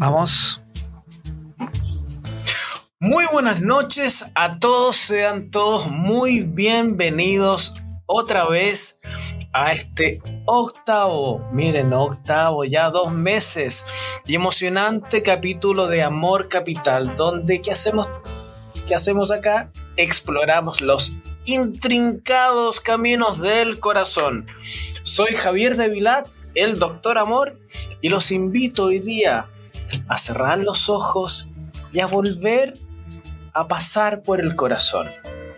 Vamos. Muy buenas noches a todos, sean todos muy bienvenidos otra vez a este octavo, miren, octavo, ya dos meses y emocionante capítulo de Amor Capital, donde ¿qué hacemos? ¿Qué hacemos acá? Exploramos los intrincados caminos del corazón. Soy Javier de Vilat, el Doctor Amor, y los invito hoy día a cerrar los ojos y a volver a pasar por el corazón.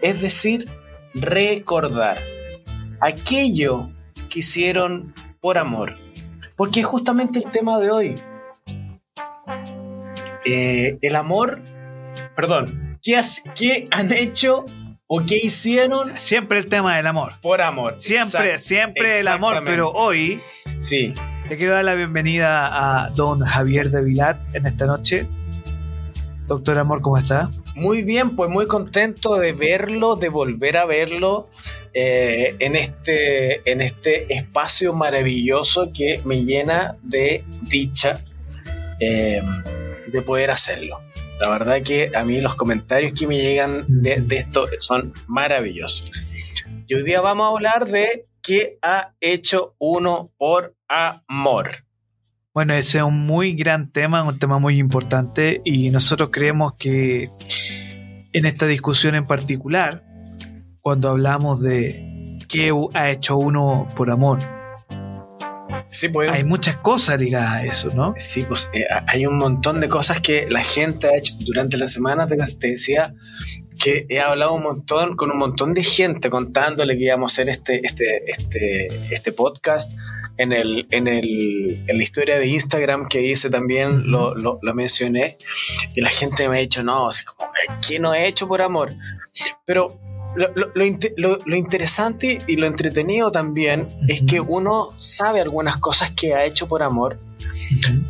Es decir, recordar aquello que hicieron por amor. Porque es justamente el tema de hoy. Eh, el amor, perdón, ¿qué, ¿qué han hecho o qué hicieron? Siempre el tema del amor. Por amor. Siempre, siempre el amor, pero hoy sí. Le quiero dar la bienvenida a don Javier de Vilat en esta noche. Doctor Amor, ¿cómo está? Muy bien, pues muy contento de verlo, de volver a verlo eh, en, este, en este espacio maravilloso que me llena de dicha eh, de poder hacerlo. La verdad que a mí los comentarios que me llegan de, de esto son maravillosos. Y hoy día vamos a hablar de qué ha hecho uno por amor. Bueno, ese es un muy gran tema, un tema muy importante y nosotros creemos que en esta discusión en particular, cuando hablamos de qué ha hecho uno por amor, sí, pues, hay muchas cosas ligadas a eso, ¿no? Sí, pues eh, hay un montón de cosas que la gente ha hecho durante la semana, te, te decía que he hablado un montón con un montón de gente contándole que íbamos a hacer este, este, este, este podcast. En, el, en, el, en la historia de Instagram que hice también lo, lo, lo mencioné. Y la gente me ha dicho, no, así como, ¿qué no he hecho por amor? Pero lo, lo, lo, interesante y lo entretenido también es que uno sabe algunas cosas que ha hecho por amor,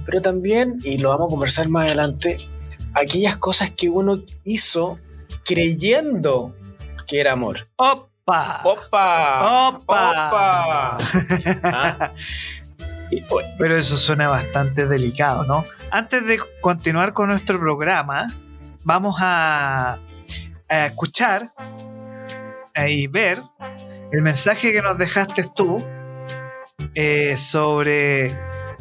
pero también, y lo vamos a conversar más adelante, aquellas cosas que uno hizo creyendo que era amor. ¡Opa! ¡Opa! ¡Opa! ¡Opa! ¿Ah? Pero eso suena bastante delicado, ¿no? Antes de continuar con nuestro programa, vamos a, a escuchar y ver el mensaje que nos dejaste tú eh, sobre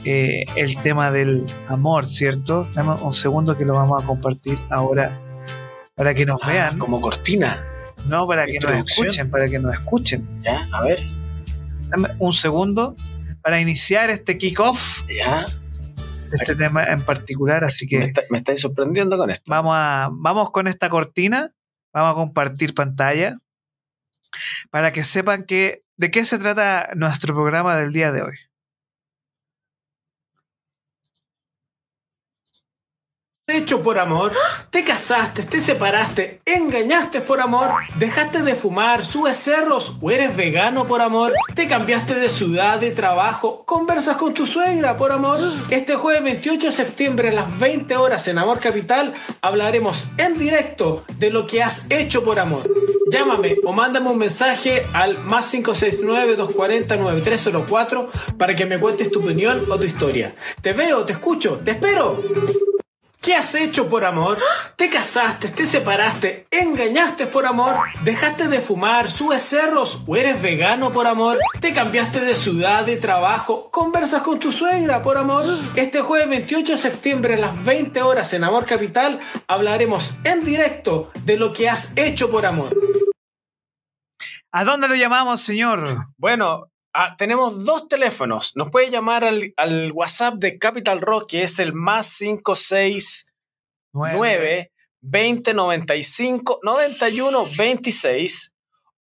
eh, el tema del amor, ¿cierto? Dame un segundo que lo vamos a compartir ahora para que nos Ah, vean. como cortina. No, para que nos escuchen, para que nos escuchen. Ya, a ver. Dame un segundo para iniciar este kickoff Ya. este tema en particular, así Me, que está- me estáis sorprendiendo con esto. vamos a vamos con esta cortina, vamos a compartir pantalla para que sepan que de qué se trata nuestro programa del día de hoy. Hecho por amor, te casaste, te separaste, engañaste por amor, dejaste de fumar, subes cerros o eres vegano por amor, te cambiaste de ciudad, de trabajo, conversas con tu suegra por amor. Este jueves 28 de septiembre a las 20 horas en Amor Capital hablaremos en directo de lo que has hecho por amor. Llámame o mándame un mensaje al más 569-240-9304 para que me cuentes tu opinión o tu historia. Te veo, te escucho, te espero. ¿Qué has hecho por amor? ¿Te casaste, te separaste, engañaste por amor? ¿Dejaste de fumar, subes cerros o eres vegano por amor? ¿Te cambiaste de ciudad, de trabajo, conversas con tu suegra por amor? Este jueves 28 de septiembre a las 20 horas en Amor Capital hablaremos en directo de lo que has hecho por amor. ¿A dónde lo llamamos, señor? Bueno, ah, tenemos dos teléfonos. Nos puede llamar al, WhatsApp de Capital Rock, que es el más 569 20 95 91 26.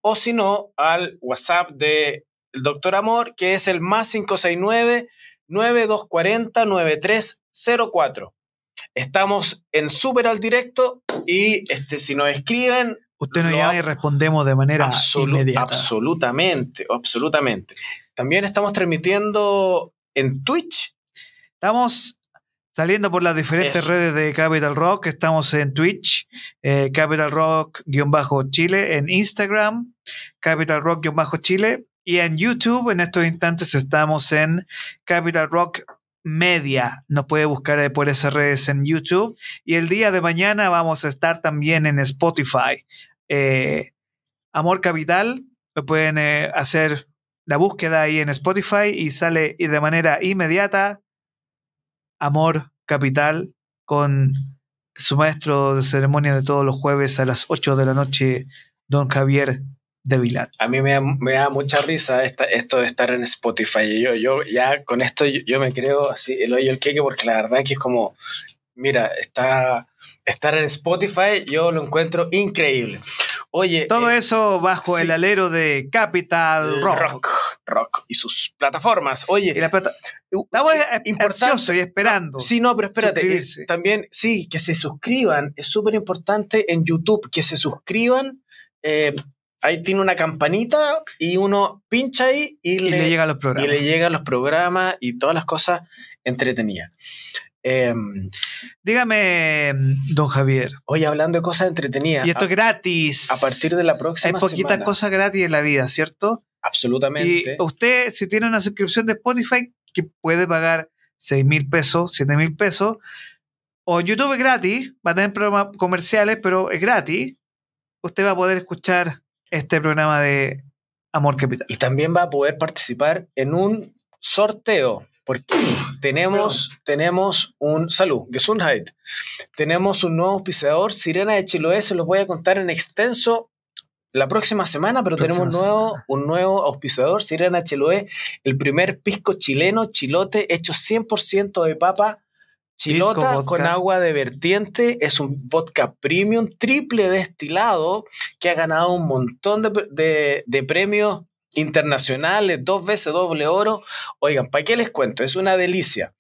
O si no, al WhatsApp de Doctor Amor, que es el más 569 9240 9304. Estamos en súper al directo y este, si nos escriben, Usted nos llama y respondemos de manera Absolu- inmediata. absolutamente, absolutamente. También estamos transmitiendo en Twitch. Estamos saliendo por las diferentes Eso. redes de Capital Rock. Estamos en Twitch, eh, Capital Rock-Chile, en Instagram, Capital Rock-Chile, y en YouTube. En estos instantes estamos en Capital Rock Media. Nos puede buscar por esas redes en YouTube. Y el día de mañana vamos a estar también en Spotify. Eh, Amor Capital, lo pueden eh, hacer la búsqueda ahí en Spotify y sale de manera inmediata Amor Capital con su maestro de ceremonia de todos los jueves a las 8 de la noche, don Javier de Vilán. A mí me da, mucha risa esto de estar en Spotify. Yo, yo ya con esto yo, me creo así el hoyo el queque porque la verdad que es como, mira, está, estar en Spotify yo lo encuentro increíble. Oye. Todo eh, eso bajo el alero de Capital Rock. rock. y sus plataformas. Oye. Y la plata importante. y esperando. Sí, no, pero espérate. también, sí, que se suscriban. Es súper importante en YouTube que se suscriban. Eh, ahí tiene una campanita y uno pincha ahí y, le, los programas. Y le llegan los programas y todas las cosas entretenidas. Em, Dígame, don Javier. Hoy hablando de cosas entretenidas. Y esto es gratis. A partir de la próxima Hay poquitas cosas gratis en la vida, ¿cierto? Absolutamente. Y usted, si tiene una suscripción de Spotify, que puede pagar 6 mil pesos, 7 mil pesos, o YouTube es gratis, va a tener programas comerciales, pero es gratis, usted va a poder escuchar este programa de Amor Capital. Y también va a poder participar en un sorteo porque tenemos, tenemos un salud, Gesundheit. Tenemos un nuevo auspiciador, Sirena de Chiloé, se los voy a contar en extenso la próxima semana, pero tenemos un nuevo, un nuevo auspiciador, Sirena de Chiloé, el primer pisco chileno, chilote, hecho 100% de papa. Chilota con agua de vertiente es un vodka premium triple destilado que ha ganado un montón de, de premios internacionales, dos veces doble oro. Oigan, ¿para qué les cuento? Es una delicia.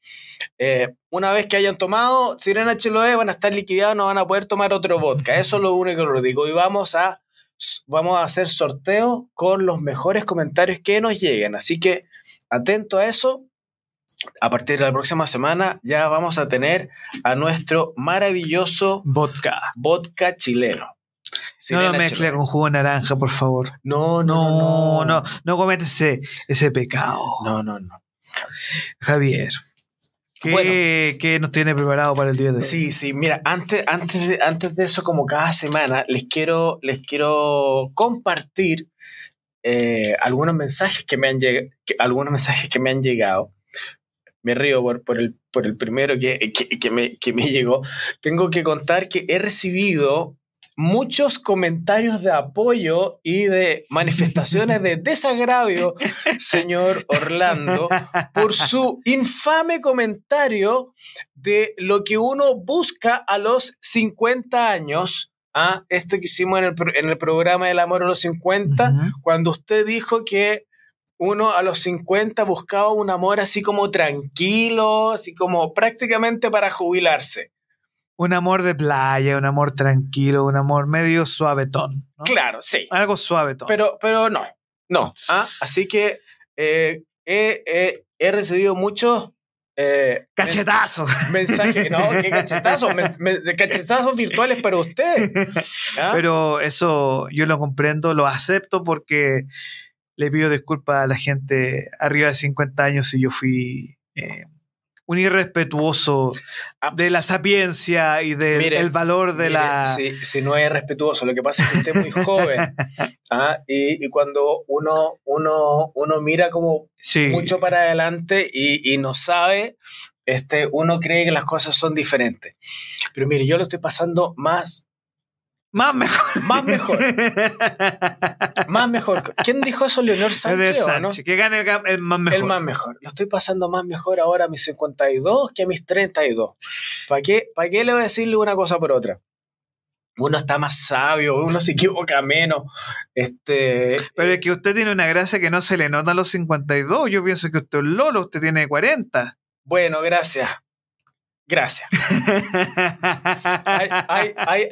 Eh, una vez que hayan tomado Sirena HLOE, van a estar liquidados, no van a poder tomar otro vodka. Eso es lo único que les digo. Y vamos a, vamos a hacer sorteo con los mejores comentarios que nos lleguen. Así que atento a eso. A partir de la próxima semana ya vamos a tener a nuestro maravilloso vodka, vodka chileno no lo mezcle con jugo de naranja, por favor. No, no, no, no, no, comete ese, pecado. No, no, no. Javier. ¿Qué, nos tiene preparado para el día de hoy? Sí, sí, mira, antes, antes, de, antes de eso, como cada semana, les quiero, les quiero compartir eh, algunos mensajes que me han llegado, algunos mensajes que me han llegado. Me río por, por, el, por el primero que, que, me, que me llegó. Tengo que contar que he recibido muchos comentarios de apoyo y de manifestaciones de desagravio, señor Orlando, por su infame comentario de lo que uno busca a los 50 años. ¿ah? Esto que hicimos en el, programa del amor a los 50, cuando usted dijo que uno a los 50 buscaba un amor así como tranquilo, así como prácticamente para jubilarse un amor de playa, un amor tranquilo, un amor medio suavetón. Claro, sí. Algo suavetón. Pero, pero no, no. ¿ah? Así que eh, he, recibido muchos... Eh, cachetazos. Mensajes, no, qué cachetazos, cachetazos virtuales para usted. ¿ah? Pero eso yo lo comprendo, lo acepto porque le pido disculpas a la gente arriba de 50 años si yo fui eh, un irrespetuoso de la sapiencia y del valor de la... Si, no es respetuoso, lo que pasa es que usted es muy joven. ¿ah? y, cuando uno, uno, uno mira como mucho para adelante y, y, no sabe, este, uno cree que las cosas son diferentes. Pero mire, yo lo estoy pasando más más mejor. Más mejor. más mejor. ¿Quién dijo eso? Leonor Sánchez, ¿no? Que gane el, más mejor. El más mejor. Lo estoy pasando más mejor ahora a mis 52 que a mis 32. ¿Para qué, ¿Para qué le voy a decirle una cosa por otra? Uno está más sabio, uno se equivoca menos. Este, Pero es que usted tiene una gracia que no se le nota a los 52. Yo pienso que usted es Lolo, usted tiene 40. Bueno, gracias. Gracias.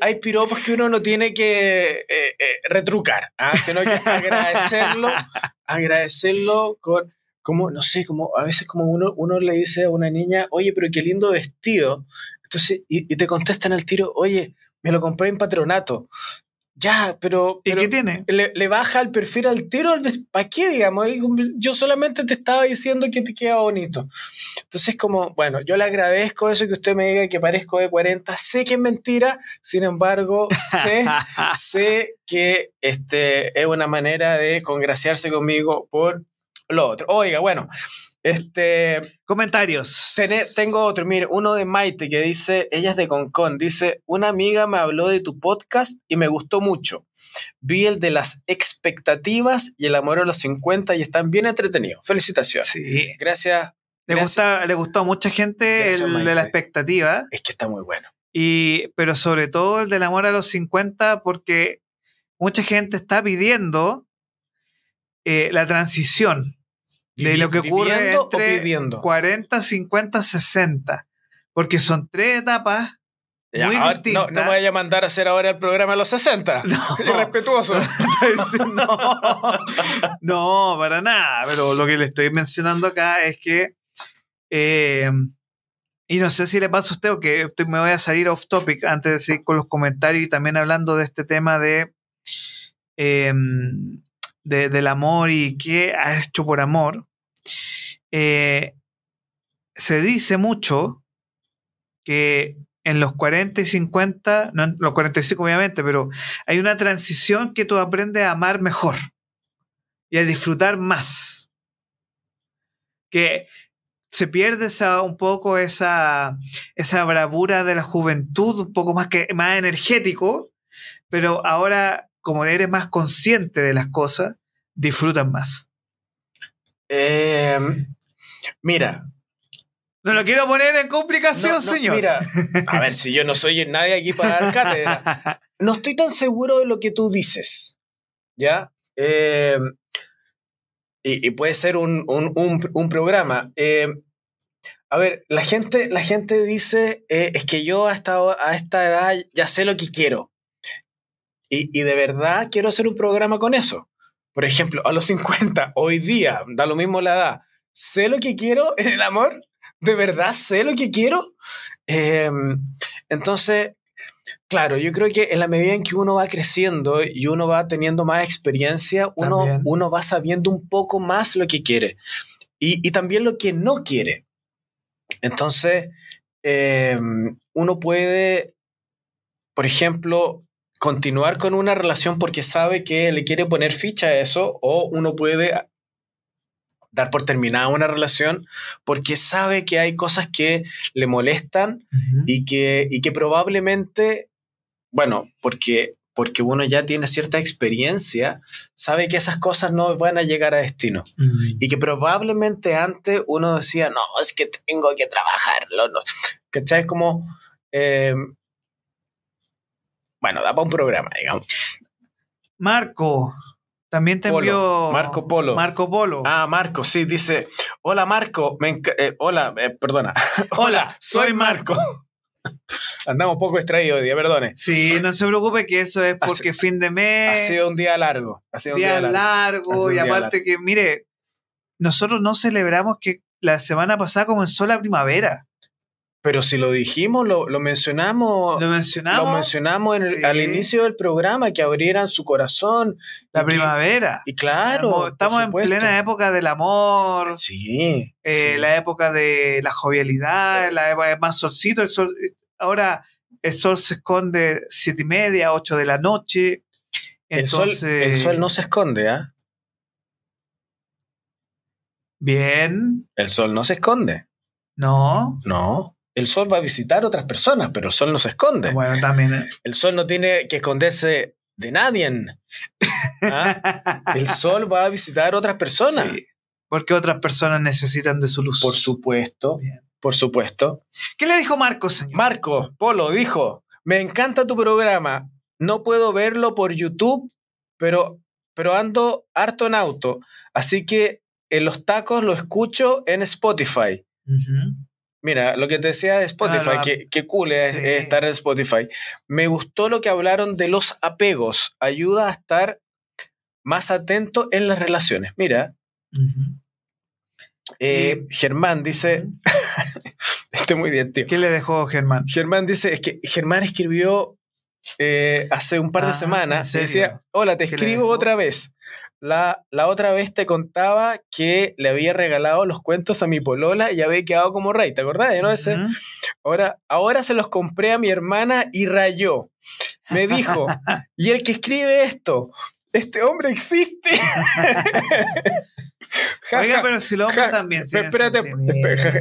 hay, piropos que uno no tiene que eh, eh, retrucar, ¿ah? sino que agradecerlo, agradecerlo con, como, no sé, como a veces como uno, uno le dice a una niña, oye, pero qué lindo vestido. Entonces, y, te contestan al tiro, oye, me lo compré en patronato. Ya, pero. ¿Y pero qué tiene? Le, le baja el perfil al tiro. ¿Para qué, digamos? Yo solamente te estaba diciendo que te queda bonito. Entonces, como, bueno, yo le agradezco eso que usted me diga que parezco de 40. Sé que es mentira, sin embargo, sé, sé que este, es una manera de congraciarse conmigo por lo otro. Oiga, bueno, este. Comentarios. Tené- tengo otro, mire, uno de Maite que dice, ella es de Concon, dice, una amiga me habló de tu podcast y me gustó mucho. Vi el de las expectativas y el amor a los 50 y están bien entretenidos. Felicitaciones. Sí. Gracias. Le, Gracias. gusta, le gustó a mucha gente Gracias, el de la expectativa, Es que está muy bueno. y, pero sobre todo el del amor a los 50, porque mucha gente está pidiendo eh, la transición de lo que ocurre ¿Viviendo o entre pidiendo? 40, 50, 60, porque son tres etapas Ya, muy ahora, no, me vaya a mandar a hacer ahora el programa a los 60. No. Irrespetuoso. no, no, para nada. Pero lo que le estoy mencionando acá es que. eh, y no sé si le pasa a usted o que estoy- me voy a salir off topic antes de seguir con los comentarios y también hablando de este tema de, eh, de- del amor y qué ha hecho por amor. Eh, se dice mucho que en los 40 y 50, no en los 45 obviamente, pero hay una transición que tú aprendes a amar mejor y a disfrutar más. Que se pierde un poco esa, esa bravura de la juventud, un poco más, que, más energético, pero ahora, como eres más consciente de las cosas, disfrutas más. Eh, mira, No lo quiero poner en complicación, no, no, señor. mira, a ver, si yo no soy nadie aquí para dar cátedra. no estoy tan seguro de lo que tú dices. ¿Ya? Eh, y, y puede ser un, un- un- un programa. Eh, a ver, la gente, la gente dice, eh, es que yo a esta, a esta edad ya sé lo que quiero. Y, y de verdad quiero hacer un programa con eso. Por ejemplo, a los 50, hoy día, da lo mismo la edad, sé lo que quiero en el amor. ¿De verdad sé lo que quiero? Eh, entonces, Claro, yo creo que en la medida en que uno va creciendo y uno va teniendo más experiencia, uno, También. uno va sabiendo un poco más lo que quiere y, y también lo que no quiere. Entonces, eh, uno puede, por ejemplo, continuar con una relación porque sabe que le quiere poner ficha a eso o uno puede dar por terminada una relación porque sabe que hay cosas que le molestan Ujú. y que, y que probablemente, bueno, porque, porque uno ya tiene cierta experiencia, sabe que esas cosas no van a llegar a destino. Mm. Y que probablemente antes uno decía, no, es que tengo que trabajarlo. No. ¿Cachai? Es como, eh, bueno, da para un programa, digamos. Marco, también te Polo, envió. Marco Polo. Marco Polo. Ah, Marco, sí, dice, hola Marco, me eh, hola, eh, perdona. Hola, soy Marco. Andamos un poco extraídos hoy día, perdone. Sí, no se preocupe que eso es Ha porque fin de mes, Ha sido un día largo. Ha sido un día día largo. Ha largo, y aparte que, mire, nosotros no celebramos que la semana pasada comenzó la primavera. Pero si lo dijimos, lo, lo mencionamos, Lo lo, mencionamos, mencionamos en el- Sí. al inicio del programa, que abrieran su corazón. la y que- primavera. y claro, Estamos- en plena época del amor, Sí. eh, sí. la época de la jovialidad, la época de más solcito. El sol, ahora el sol se esconde siete y media, ocho de la noche. el, sol, Entonces, el sol no se esconde, ¿ah? Bien, El sol no se esconde. no. No. El sol va a visitar otras personas, pero el sol no se esconde. Bueno, también. ¿eh? El sol no tiene que esconderse de nadie. ¿ah? El sol va a visitar otras personas. Sí, porque otras personas necesitan de su luz. Por supuesto. Bien. Por supuesto. ¿Qué le dijo Marcos, señor? Marco Polo dijo, me encanta tu programa. No puedo verlo por YouTube, pero, pero ando harto en auto. Así que en los tacos lo escucho en Spotify. Mira, lo que te decía de Spotify, Claro, que, que cool es, sí. es estar en Spotify. Me gustó lo que hablaron de los apegos. Ayuda a estar más atento en las relaciones. Mira, eh, Germán dice, este es muy divertido. ¿Qué le dejó Germán? Germán dice, es que Germán escribió eh, hace un par de Ah, ¿en semanas. serio? Decía, hola, te ¿Qué le escribo otra vez. La, la otra vez te contaba que le había regalado los cuentos a mi polola y había quedado como rey, ¿te acordás? no? Ese, Ujú. ahora, ahora se los compré a mi hermana y rayó. Me dijo, y el que escribe esto, este hombre existe. Ja, Oiga, ja, pero si hombres ja, también Espérate,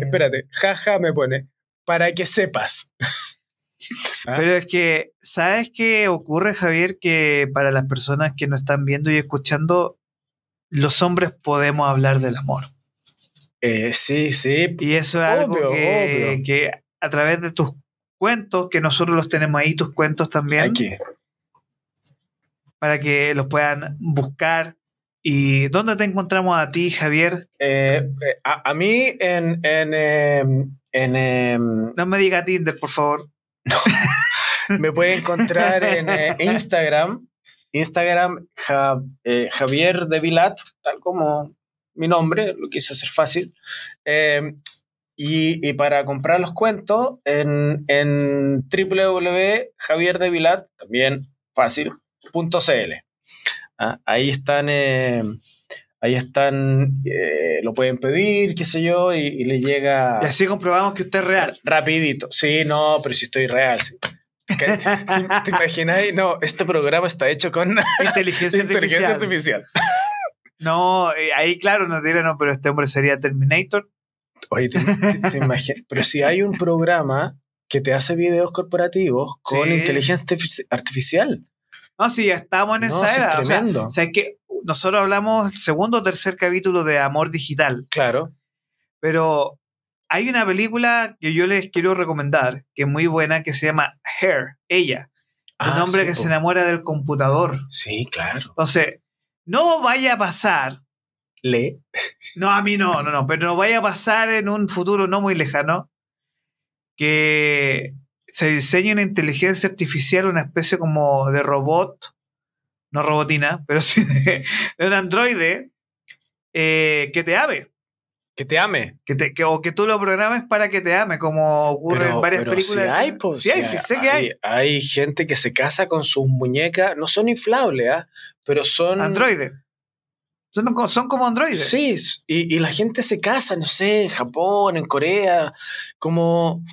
espérate. Jaja me pone. Para que sepas. ¿Ah? Pero es que, ¿sabes qué ocurre, Javier? Que para las personas que nos están viendo y escuchando, los hombres podemos hablar del amor. Eh, sí, sí. Y eso es algo que, obvio. que a través de tus cuentos, que nosotros los tenemos ahí, tus cuentos también, Aquí. para que los puedan buscar. ¿Y dónde te encontramos a ti, Javier? Eh, eh, a, a mí en. en, em, en, em, No me diga Tinder, por favor. me puede encontrar en eh, Instagram. Instagram eh, Javier de Vilat, tal como mi nombre, lo quise hacer fácil. Eh, y, y para comprar los cuentos en, en www.javierdevilat, también fácil, .cl. Ah, ahí están, eh, ahí están, eh, lo pueden pedir, qué sé yo, y, y le llega Y así comprobamos que usted es real. rapidito. Sí, no, pero si estoy real. sí. ¿Qué- ¿Te, te imagináis? No, este programa está hecho con Inteligencia, inteligencia artificial. artificial. No, eh, ahí claro nos dirán, no, pero este hombre sería Terminator. Oye, te, te- te imaginas. Pero si hay un programa que te hace videos corporativos con Sí. inteligencia artifici- artificial. No, sí, ya estamos en No, esa sí, es era. O sea, tremendo. o sea, es que nosotros hablamos el segundo o tercer capítulo de Amor Digital, Claro. pero hay una película que yo les quiero recomendar, que es muy buena, que se llama Hair, ella. Un Ah, hombre sí, que po. se enamora del computador. Sí, claro. Entonces, no vaya a pasar, Le. no, a mí no, no, no, pero no vaya a pasar en un futuro no muy lejano que se diseñe una inteligencia artificial, una especie como de robot, no robotina, pero sí de, de un androide eh, que te ame, Que te ame. que te, que, o que tú lo programes para que te ame, como ocurre Pero, en varias pero películas. sí hay, pues, Sí hay, sí sé que hay. Hay gente que se casa con sus muñecas, no son inflables, ¿ah? pero son... Androides. Son, como- son como androides. Sí, y, y la gente se casa, no sé, en Japón, en Corea, como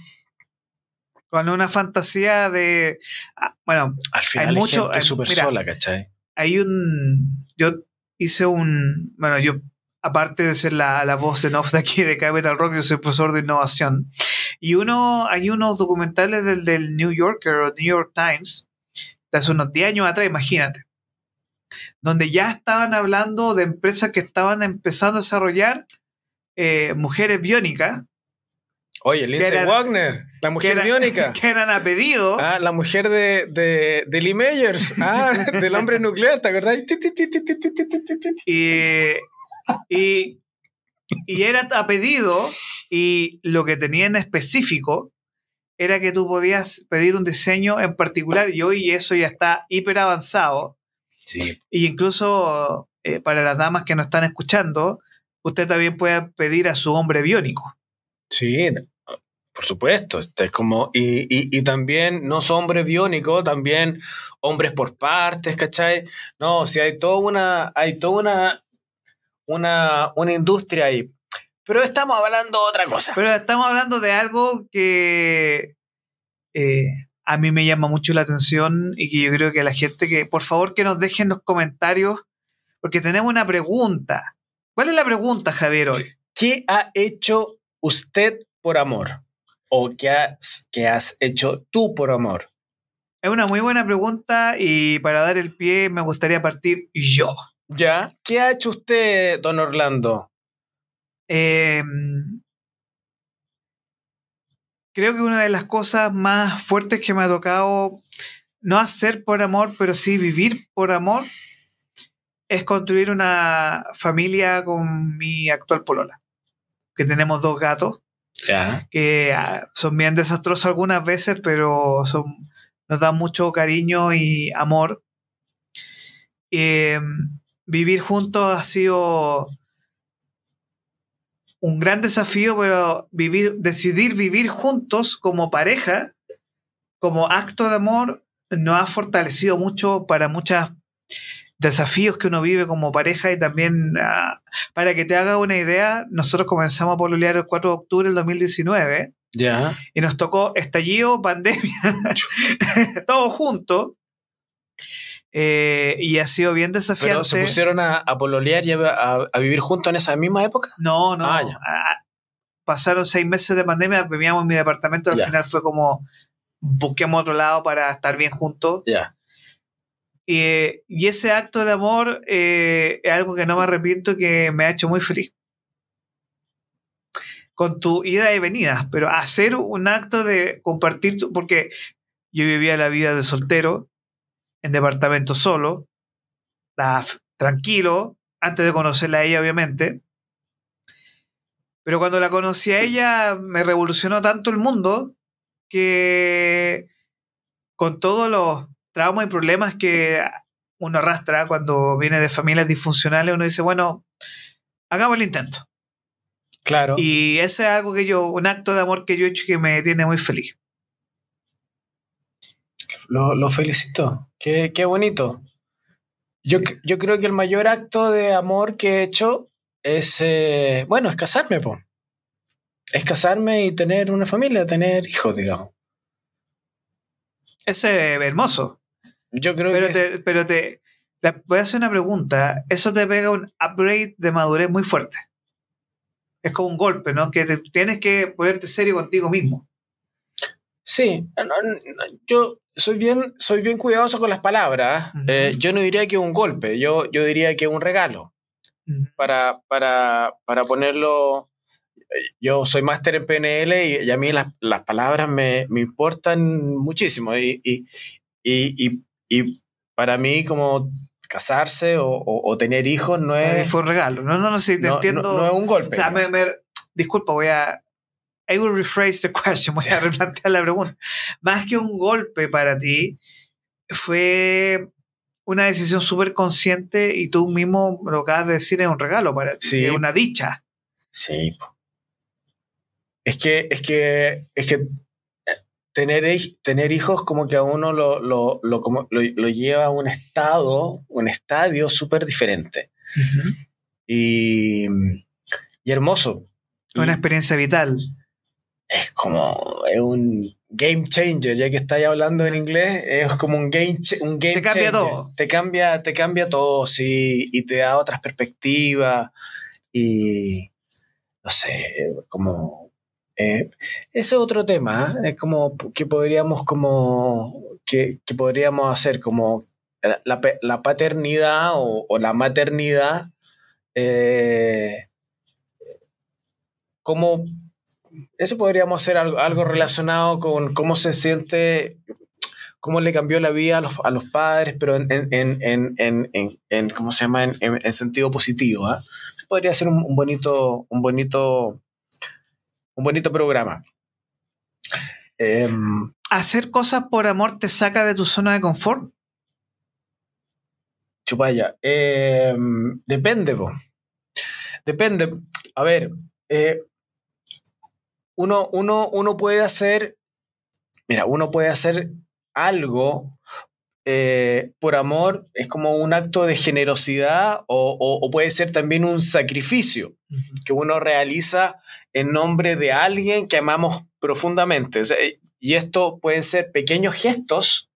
Con una fantasía de. ah, Bueno, al final mucho- hay gente hay- súper mira, sola, ¿cachai? hay un. Yo hice un. Bueno, yo, aparte de ser la, la voz en off de aquí de Capital Rock, yo soy profesor de innovación. Y uno, hay unos documentales del, del New Yorker o New York Times, de hace unos 10 años atrás, imagínate, donde ya estaban hablando de empresas que estaban empezando a desarrollar eh, mujeres biónicas, Oye, Lindsay Wagner, la mujer biónica. Que eran a pedido. Ah, la mujer de, de, Lee Meyers. Ah, del hombre nuclear, ¿te acordás? Y, y, y, era a pedido. Y lo que tenía en específico era que tú podías pedir un diseño en particular. Y hoy eso ya está hiper avanzado. Sí. Y incluso eh, para las damas que nos están escuchando, usted también puede pedir a su hombre biónico. Sí, por supuesto. Este es como, y, y, y también no son hombres biónicos, también hombres por partes, ¿cachai? No, si hay toda una, hay toda una, una, una industria ahí. Pero estamos hablando de otra cosa. Pero estamos hablando de algo que eh, a mí me llama mucho la atención y que yo creo que la gente que, por favor, que nos dejen los comentarios, porque tenemos una pregunta. ¿Cuál es la pregunta, Javier, hoy? ¿Qué ha hecho usted por amor? ¿O qué has, qué has hecho tú por amor? Es una muy buena pregunta y para dar el pie me gustaría partir yo. ¿Ya? ¿Qué ha hecho usted, don Orlando? Eh, creo que una de las cosas más fuertes que me ha tocado no hacer por amor, pero sí vivir por amor, es construir una familia con mi actual polola. Que tenemos dos gatos Que ah, son bien desastrosos algunas veces, pero son, nos dan mucho cariño y amor. Eh, vivir juntos ha sido un gran desafío, pero vivir, decidir vivir juntos como pareja, como acto de amor, nos ha fortalecido mucho para muchos desafíos que uno vive como pareja y también, ah, para que te haga una idea, nosotros comenzamos a pololear el 4 de octubre del 2019 Ya. y nos tocó estallido, pandemia, todo junto. Eh, y ha sido bien desafiante. Pero se pusieron a, a pololear y a, a- a vivir juntos en esa misma época. No, no. Ah, ya. Ah, pasaron seis meses de pandemia, vivíamos en mi departamento, al Ya. final fue como busquemos otro lado para estar bien juntos. Ya. Y, y ese acto de amor eh, es algo que no me arrepiento, que me ha hecho muy feliz. Con tu ida y venida, pero hacer un acto de compartir, tu- porque yo vivía la vida de soltero, en departamento solo, tranquilo, antes de conocerla a ella, obviamente. Pero cuando la conocí a ella, me revolucionó tanto el mundo que con todos los traumas y problemas que uno arrastra cuando viene de familias disfuncionales, uno dice, bueno, hagamos el intento. Claro. Y ese es algo que yo, un acto de amor que yo he hecho que me tiene muy feliz. Lo, lo felicito. Qué, qué bonito. Yo, yo creo que el mayor acto de amor que he hecho es, eh, bueno, es casarme, po. Es casarme y tener una familia, tener hijos, digamos. Ese es hermoso. Yo creo Pero que... te, pero te la- voy a hacer una pregunta. Eso te pega un upgrade de madurez muy fuerte. Es como un golpe, ¿no? Que te- tienes que ponerte serio contigo mismo. Sí, no, no, no, yo soy bien, soy bien cuidadoso con las palabras. Eh, yo no diría que un golpe, yo, yo diría que un regalo. para, para, para ponerlo. Yo soy máster en PNL y, y a mí las, las palabras me, me importan muchísimo. Y, y, y, y- para mí, como casarse o, o- o tener hijos no es, Fue un regalo. No, no, no, sí, te no, entiendo. no- no es un golpe. O sea, me, me- disculpa, voy a. I will rephrase the question, voy Sí. a replantear la pregunta. Más que un golpe para ti, fue una decisión súper consciente y tú mismo lo acabas de decir, es un regalo para ti, Sí. es una dicha. Sí. Es que, es que, es que tener, tener hijos como que a uno lo, lo, lo, como- lo- lleva a un estado, un estadio súper diferente. y, y hermoso. Y Una experiencia vital. es como es un game changer, ya que estáis hablando en inglés, es como un game, un game Te cambia changer. todo. Te cambia, te cambia todo, sí, y te da otras perspectivas y no sé, como eh, ese es otro tema, ¿eh? como que podríamos como que, que podríamos hacer como la, la paternidad o, la maternidad eh, como eso podríamos hacer algo, algo relacionado con cómo se siente, cómo le cambió la vida a los, a los padres, pero en, en, en, en, ¿cómo se llama? En, en- en sentido positivo. ¿ah? Eso podría ser un bonito, un bonito, un bonito programa. Em, ¿Hacer cosas por amor te saca de tu zona de confort? Chupaya. Eh, depende, po. Depende. A ver, eh, uno, uno, uno puede hacer, mira, uno puede hacer algo eh, por amor, es como un acto de generosidad o, o- o puede ser también un sacrificio que uno realiza en nombre de alguien que amamos profundamente. O sea, y esto pueden ser pequeños gestos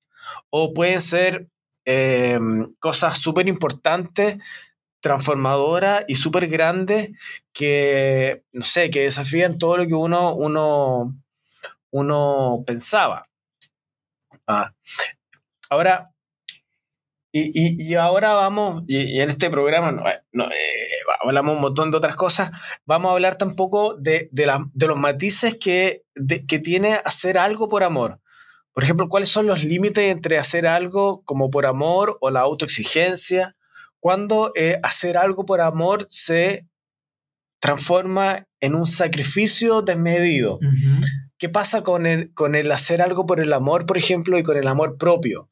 o pueden ser eh, cosas súper importantes, transformadoras y súper grandes que, no sé, que desafían todo lo que uno, uno, uno pensaba. Ah. Ahora, y, y- y ahora vamos, y, y en este programa no, no, eh, hablamos un montón de otras cosas, vamos a hablar tampoco de, de, la- de los matices que, de- que tiene hacer algo por amor. Por ejemplo, ¿cuáles son los límites entre hacer algo como por amor o la autoexigencia? Cuando eh, hacer algo por amor se transforma en un sacrificio desmedido. ¿Qué pasa con el, con el hacer algo por el amor, por ejemplo, y con el amor propio?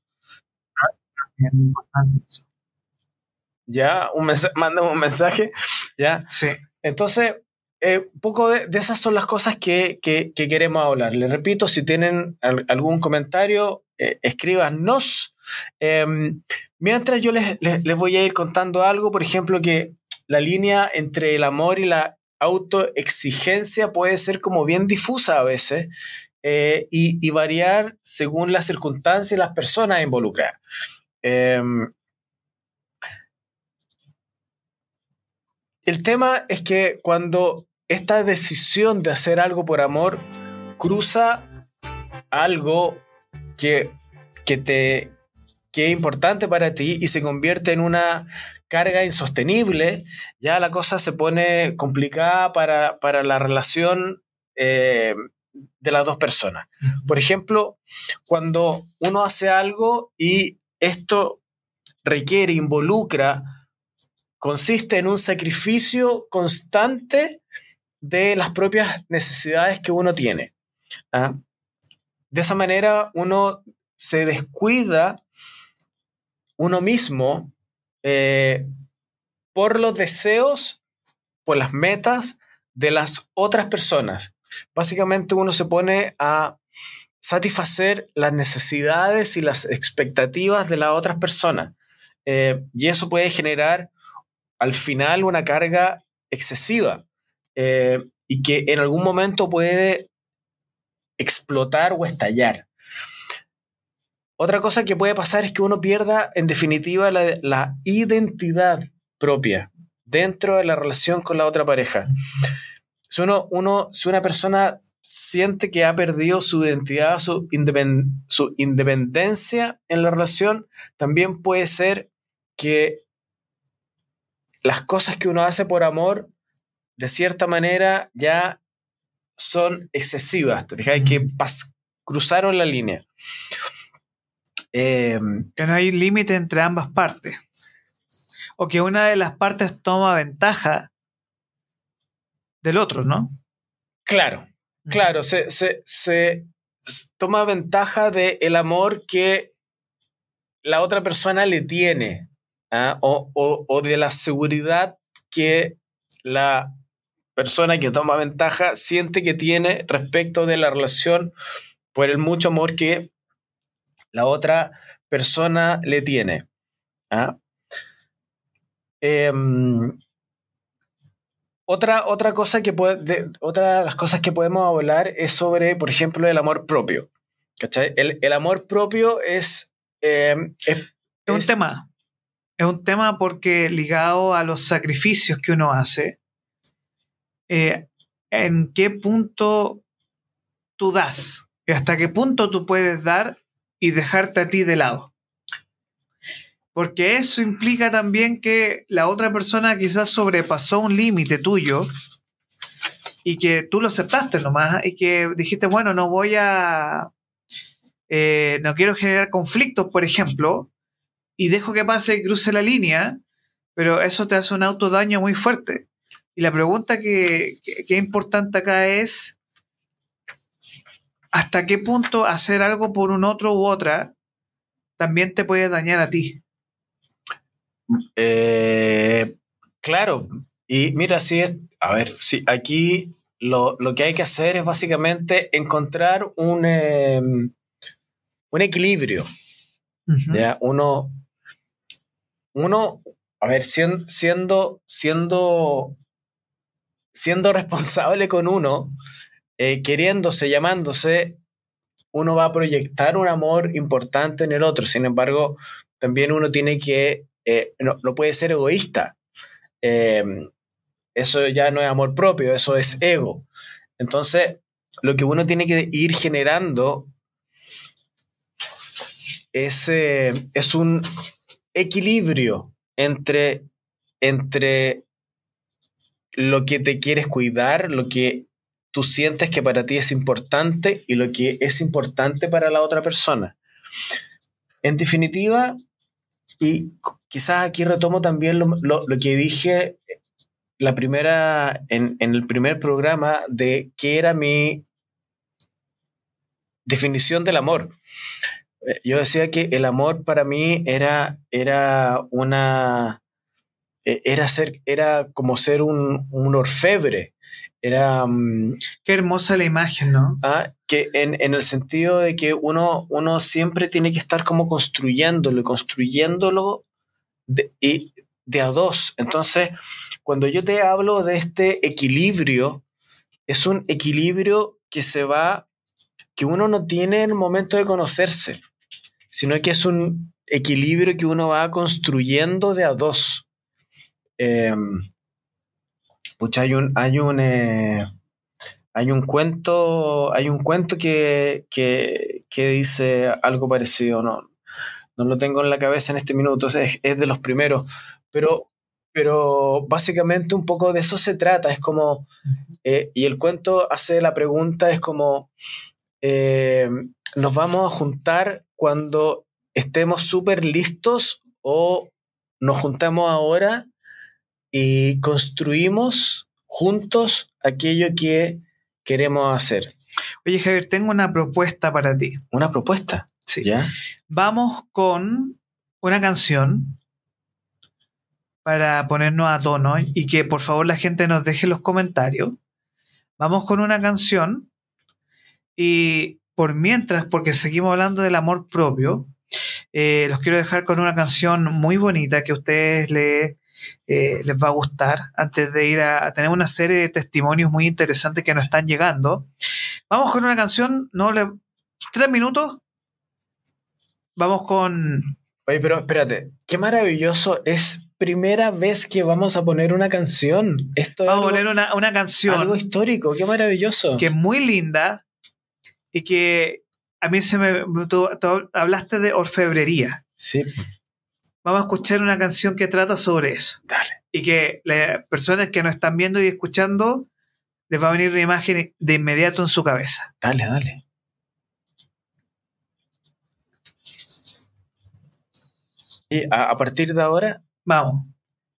¿Ya? Un mándame un mensaje, ¿ya? Sí. Entonces, eh, un poco de, de esas son las cosas que, que- que queremos hablar. Les repito, si tienen al- algún comentario, eh, escríbanos. Em, mientras yo les, les, voy a ir contando algo, por ejemplo, que la línea entre el amor y la autoexigencia puede ser como bien difusa a veces eh, y, variar según las circunstancias y las personas involucradas. Em, el tema es que cuando esta decisión de hacer algo por amor cruza algo que, que, te, que es importante para ti y se convierte en una carga insostenible, ya la cosa se pone complicada para, la relación eh, de las dos personas. Por ejemplo, cuando uno hace algo y esto requiere, involucra, consiste en un sacrificio constante de las propias necesidades que uno tiene. ¿ah? De esa manera uno se descuida uno mismo eh, por los deseos, por las metas de las otras personas. Básicamente uno se pone a satisfacer las necesidades y las expectativas de las otras personas. Eh, y eso puede generar al final una carga excesiva eh, y que en algún momento puede explotar o estallar. Otra cosa que puede pasar es que uno pierda, en definitiva, la, identidad propia dentro de la relación con la otra pareja. Si, uno, uno, si una persona siente que ha perdido su identidad, su, su independencia en la relación, también puede ser que las cosas que uno hace por amor, de cierta manera, ya son excesivas. ¿Te fijas? Que cruzaron la línea. Eh, que no hay límite entre ambas partes. O que una de las partes toma ventaja del otro, ¿no? Claro, claro, se, toma ventaja del el amor que la otra persona le tiene ¿ah? o, o, de la seguridad que la persona que toma ventaja siente que tiene respecto de la relación por el mucho amor que la otra persona le tiene. ¿ah? Em, otra, otra cosa que puede, otra de las cosas que podemos hablar es sobre, por ejemplo, el amor propio. El, amor propio es, em, es, un tema. Es un tema porque ligado a los sacrificios que uno hace, eh, ¿en qué punto tú das? ¿Hasta qué punto tú puedes dar y dejarte a ti de lado. Porque eso implica también que la otra persona quizás sobrepasó un límite tuyo y que tú lo aceptaste nomás y que dijiste, bueno, no voy a, eh, no quiero generar conflictos, por ejemplo, y dejo que pase y cruce la línea, pero eso te hace un autodaño muy fuerte. Y la pregunta que, que es importante acá es, hasta qué punto hacer algo por un otro u otra también te puede dañar a ti. Eh, claro, y mira, si es, a ver, si aquí lo, que hay que hacer es básicamente encontrar un, em, un equilibrio. Uno, uno, a ver, siendo, siendo, siendo, siendo responsable con uno, eh, queriéndose, llamándose, uno va a proyectar un amor importante en el otro. Sin embargo, también uno tiene que, eh, no, puede ser egoísta. Em, eso ya no es amor propio, eso es ego. Entonces, lo que uno tiene que ir generando es, eh, es un equilibrio entre, entre lo que te quieres cuidar, lo que tú sientes que para ti es importante y lo que es importante para la otra persona. En definitiva, y quizás aquí retomo también lo, que dije la primera, en, el primer programa de qué era mi definición del amor. Yo decía que el amor para mí era, era una, era, ser, era como ser un, un orfebre era mm, Qué hermosa la imagen, ¿no? ah, que en, en el sentido de que uno, uno siempre tiene que estar como construyéndolo y construyéndolo de, y de a dos. Entonces, cuando yo te hablo de este equilibrio, es un equilibrio que se va, que uno no tiene en el momento de conocerse, sino que es un equilibrio que uno va construyendo de a dos. Em, pucha, hay un, hay un, eh, hay un cuento, hay un cuento que, que, que dice algo parecido, no, no lo tengo en la cabeza en este minuto, es, es de los primeros, pero, pero básicamente un poco de eso se trata, es como, eh, y el cuento hace la pregunta, es como, eh, nos vamos a juntar cuando estemos súper listos o nos juntamos ahora y construimos juntos aquello que queremos hacer. Oye, Javier, tengo una propuesta para ti. Una propuesta. Sí. ¿Ya? Vamos con una canción para ponernos a tono y que por favor la gente nos deje los comentarios. Vamos con una canción y por mientras, porque seguimos hablando del amor propio, eh, los quiero dejar con una canción muy bonita que ustedes le, eh, les va a gustar antes de ir a, tener una serie de testimonios muy interesantes que nos están llegando. Vamos con una canción, no le, tres minutos. Vamos con Oye, pero espérate, qué maravilloso es primera vez que vamos a poner una canción. Esto es Vamos a poner una, una canción algo histórico, qué maravilloso. que es muy linda y que a mí se me... Tú, tú hablaste de orfebrería. Sí, Vamos a escuchar una canción que trata sobre eso. dale. Y que las personas que nos están viendo y escuchando les va a venir una imagen de inmediato en su cabeza. Dale, dale. Y a, a partir de ahora, Vamos.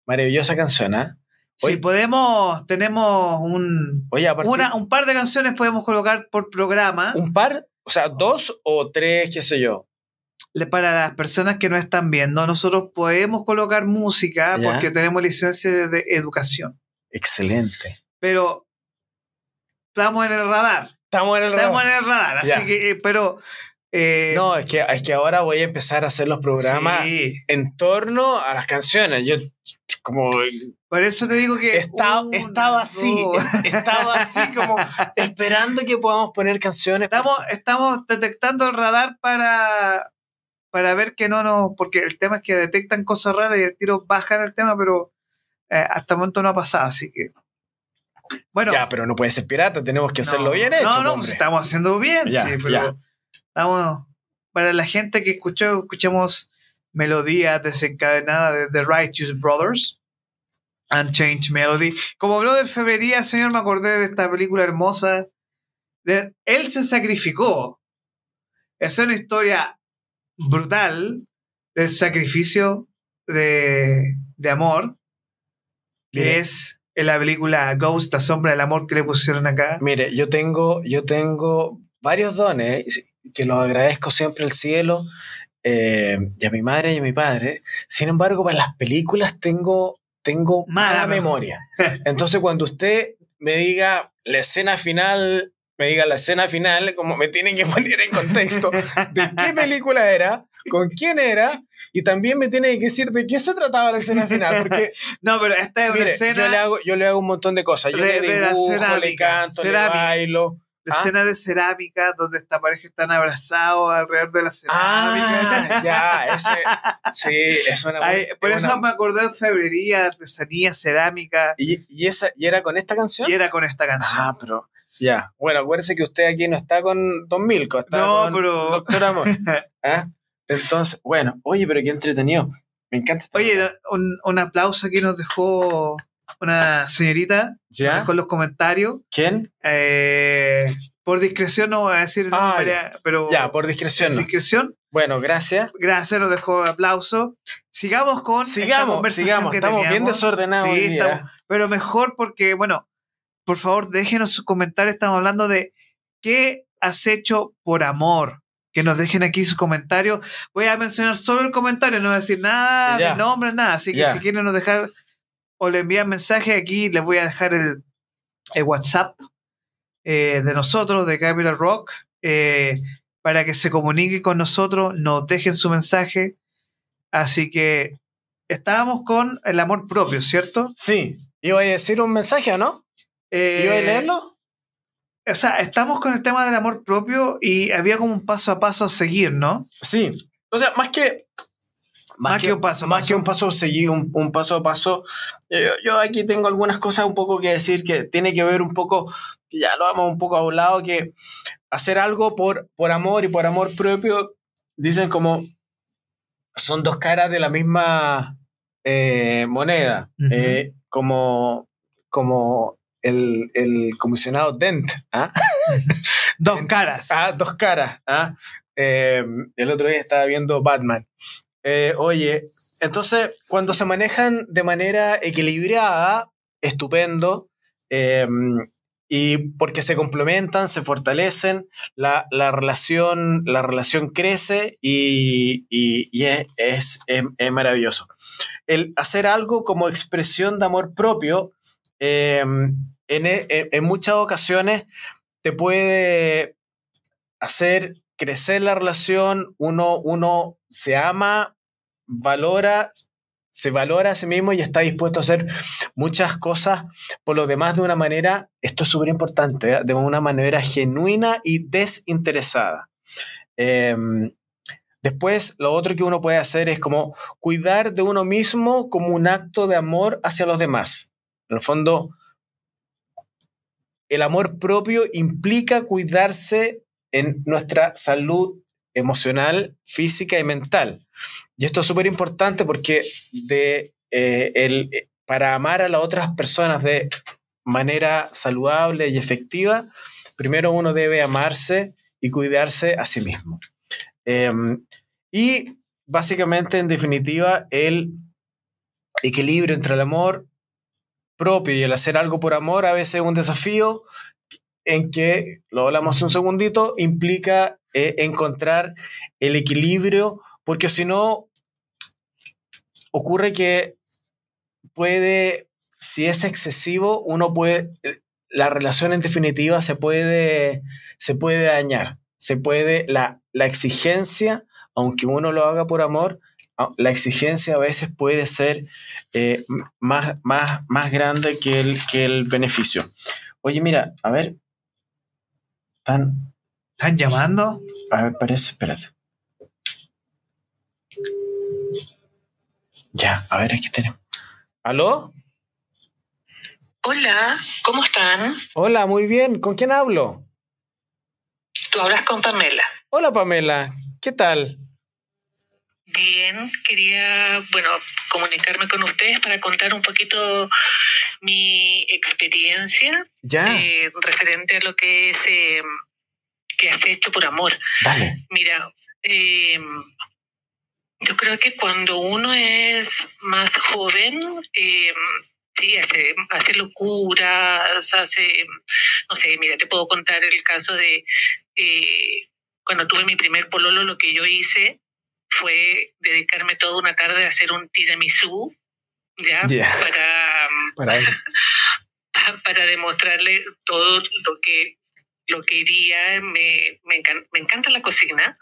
maravillosa canción, ¿ah? Si Oye. podemos, tenemos un, Oye, a partir una, un par de canciones podemos colocar por programa un par, o sea, dos o tres, qué sé yo. Para las personas que no están viendo. Nosotros podemos colocar música Ya. porque tenemos licencia de, de educación. Excelente. Pero estamos en el radar. Estamos en el Estamos radar. en el radar. Así que, eh, pero. eh, No, es que, es que ahora voy a empezar a hacer los programas sí. en torno a las canciones. Yo, como, Por eso te digo que. Está- una, estaba así, dos. estaba así como esperando que podamos poner canciones. Estamos, estamos detectando el radar para, para ver que no nos. Porque el tema es que detectan cosas raras y el tiro bajan el tema, pero eh, hasta el momento no ha pasado, así que. Bueno, ya, pero no puede ser pirata, tenemos que hacerlo no, bien hecho. No, no, hombre. estamos haciendo bien, Ya, sí, pero ya. estamos. Para la gente que escuchó, escuchamos melodías desencadenadas de The Righteous Brothers. Unchanged Melody. Como habló de orfebrería, señor, me acordé de esta película hermosa. De, él se sacrificó. Es una historia brutal del sacrificio de, de amor, que Mire. es en la película Ghost, la sombra del amor que le pusieron acá. Mire, yo tengo, yo tengo varios dones que los agradezco siempre al cielo eh, y a mi madre y a mi padre. Sin embargo, para las películas tengo, tengo Mala mala memoria. Entonces, cuando usted me diga la escena final, me diga la escena final, como me tienen que poner en contexto de qué película era, con quién era, y también me tiene que decir de qué se trataba la escena final, porque No, pero esta es una mire, escena, yo, le hago, yo le hago un montón de cosas. Yo De- le dibujo, le canto, cerámica. le bailo. la ¿ah? escena de cerámica donde esta pareja están abrazados alrededor de la cerámica. Ah, ya, ese, sí, es una Ay, por es eso una- me acordé de febrería, artesanía, cerámica, ¿Y, y esa, ¿Y era con esta canción? y era con esta canción. Ah, pero ya. Bueno, acuérdese que usted aquí no está con Don Milko, está No, con pero- Doctor Amor. ¿ah? Entonces, bueno, oye, pero qué entretenido. Me encanta esta Oye, un, un aplauso aquí nos dejó una señorita, ¿ya? en los comentarios. ¿Quién? Eh, por discreción no voy a decir el Ah, nombre, pero Ya, por discreción. discreción. Bueno, gracias. Gracias, nos dejó aplauso. Sigamos con esta Sigamos, conversación sigamos. que Estamos bien desordenados Sí, hoy día. estamos- pero mejor porque, bueno, por favor, déjenos sus comentarios. Estamos hablando de qué has hecho por amor. Que nos dejen aquí sus comentarios. Voy a mencionar solo el comentario, no voy a decir nada Ya. de nombres, nada. Así que si quieren nos dejar o le envían mensaje aquí, les voy a dejar el, el WhatsApp eh, de nosotros, de Capital Rock, eh, para que se comunique con nosotros, nos dejen su mensaje. Así que estábamos con el amor propio, ¿cierto? Sí. ¿Iba a decir un mensaje no? Eh, ¿Iba a leerlo? O sea, estamos con el tema del amor propio y había como un paso a paso a seguir, ¿no? Sí. O sea, más que. Más que un paso a Más paso. que un paso a seguir, un, un paso a paso. Yo, yo aquí tengo algunas cosas un poco que decir que tiene que ver un poco, ya lo hemos un poco hablado, que hacer algo por, por amor y por amor propio, dicen como son dos caras de la misma eh, moneda. Eh, como, como el, el comisionado Dent. ¿ah? Dos caras. Ah, dos caras. ¿ah? Eh, el otro día estaba viendo Batman. Eh, oye, entonces cuando se manejan de manera equilibrada, estupendo. eh, y porque se complementan, se fortalecen, la, la relación, la relación crece y, y- y es, es- es- es maravilloso. El hacer algo como expresión de amor propio, eh, en, en- muchas ocasiones te puede hacer crecer la relación, uno, uno se ama, valora, se valora a sí mismo y está dispuesto a hacer muchas cosas por lo demás de una manera, esto es súper importante, ¿eh? de una manera genuina y desinteresada. Eh, después, lo otro que uno puede hacer es como cuidar de uno mismo como un acto de amor hacia los demás. En el fondo, el amor propio implica cuidarse en nuestra salud emocional, física y mental. Y esto es súper importante porque eh, eh, para amar a las otras personas de manera saludable y efectiva, primero uno debe amarse y cuidarse a sí mismo. Eh, y básicamente, en definitiva, el equilibrio entre el amor propio y el hacer algo por amor a veces es un desafío en que, lo hablamos un segundito, implica eh, encontrar el equilibrio, porque si no, ocurre que puede, si es excesivo, uno puede, la relación en definitiva se puede, se puede dañar, se puede, la, la exigencia, aunque uno lo haga por amor, la exigencia a veces puede ser eh, más, más, más grande que el, que el beneficio. Oye, mira, a ver. Tan, ¿Están llamando? a ver, parece, espérate. Ya, a ver, aquí tenemos. ¿Aló? Hola, ¿cómo están? Hola, muy bien. ¿Con quién hablo? Tú hablas con Pamela. Hola, Pamela. ¿Qué tal? Bien, quería, bueno, comunicarme con ustedes para contar un poquito mi experiencia Ya, eh, referente a lo que es eh, que has hecho por amor. dale. Mira, eh, yo creo que cuando uno es más joven, eh, sí, hace, hace locuras, hace, no sé, mira, te puedo contar el caso de eh, cuando tuve mi primer pololo, lo que yo hice fue dedicarme toda una tarde a hacer un tiramisú, ¿ya? Ya. Para, Para ahí. para demostrarle todo lo que lo quería, me, me, encan- me encanta la cocina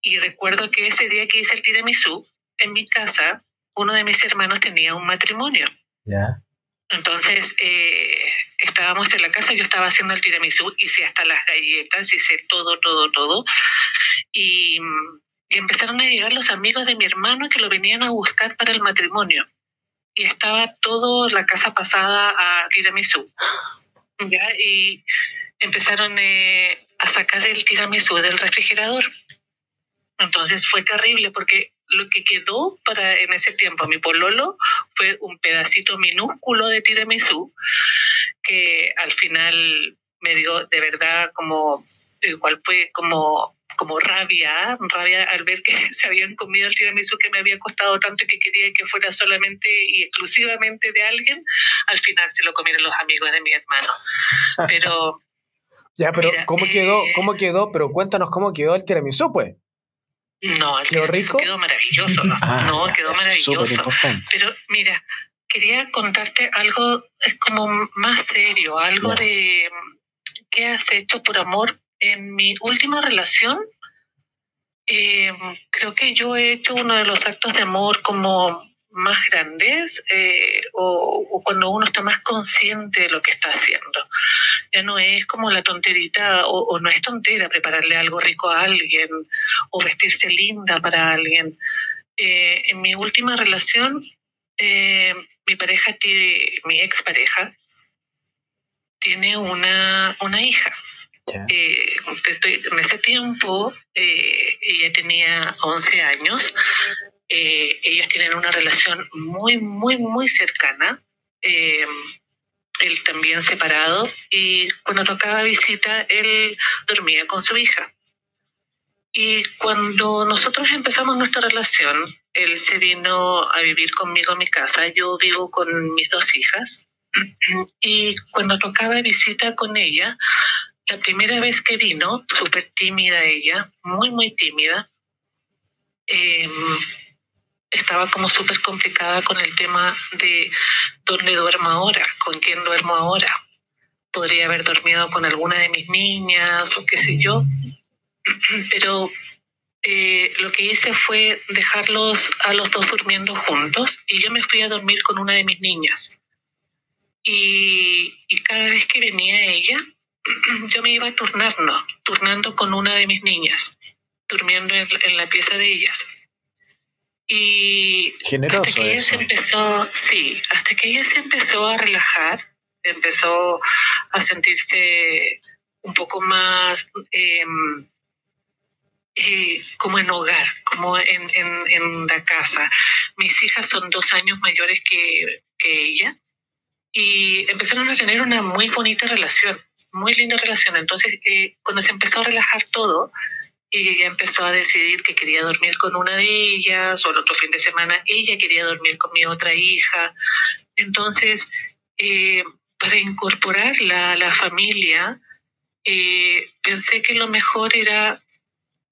y recuerdo que ese día que hice el tiramisú, en mi casa, uno de mis hermanos tenía un matrimonio. Ya. Entonces, eh, estábamos en la casa, yo estaba haciendo el tiramisú, hice hasta las galletas, hice todo, todo, todo. Y, mm, y empezaron a llegar los amigos de mi hermano que lo venían a buscar para el matrimonio. Y estaba toda la casa pasada a tiramisú. ¿ya? Y empezaron eh, a sacar el tiramisú del refrigerador. Entonces fue terrible porque lo que quedó para en ese tiempo mi pololo fue un pedacito minúsculo de tiramisú que al final me dio de verdad como igual fue como como rabia, rabia al ver que se habían comido el tiramisú que me había costado tanto y que quería que fuera solamente y exclusivamente de alguien, al final se lo comieron los amigos de mi hermano. Pero Ya, pero Mira, ¿cómo eh, quedó? ¿Cómo quedó? Pero cuéntanos cómo quedó el tiramisú, pues. no, el ¿Quedó tiramisú rico? quedó maravilloso. Ah, no, quedó maravilloso. importante. Pero mira, quería contarte algo, es como más serio, algo de qué has hecho por amor. En mi última relación, eh, creo que yo he hecho uno de los actos de amor como más grandes eh, o, cuando uno está más consciente de lo que está haciendo. Ya no es como la tonterita o, no es tontera prepararle algo rico a alguien o vestirse linda para alguien. Eh, en mi última relación, eh, mi pareja, tiene, mi expareja, tiene una, una hija. En ese tiempo ella tenía 11 años eh, ellos tienen una relación muy, muy, muy cercana. Eh, él también separado y cuando tocaba visita, él dormía con su hija. Y cuando nosotros empezamos nuestra relación, él se vino a vivir conmigo en mi casa. Yo vivo con mis dos hijas. Y cuando tocaba visita con ella, la primera vez que vino, súper tímida ella, muy, muy tímida, eh, estaba como súper complicada con el tema de dónde duermo ahora, con quién duermo ahora. Podría haber dormido con alguna de mis niñas o qué sé yo, pero eh, lo que hice fue dejarlos a los dos durmiendo juntos y yo me fui a dormir con una de mis niñas. Y, cada vez que venía ella, yo me iba turnando, turnando con una de mis niñas, durmiendo en la pieza de ellas. Y Generoso hasta que ella se empezó, sí, hasta que ella se empezó a relajar, empezó a sentirse un poco más em, eh, como en hogar, como en, en, en, la casa. Mis hijas son dos años mayores que, que ella y empezaron a tener una muy bonita relación, muy linda relación. Entonces, eh, cuando se empezó a relajar todo, y empezó a decidir que quería dormir con una de ellas, o el otro fin de semana ella quería dormir con mi otra hija. Entonces, eh, para incorporarla a la familia, eh, pensé que lo mejor era,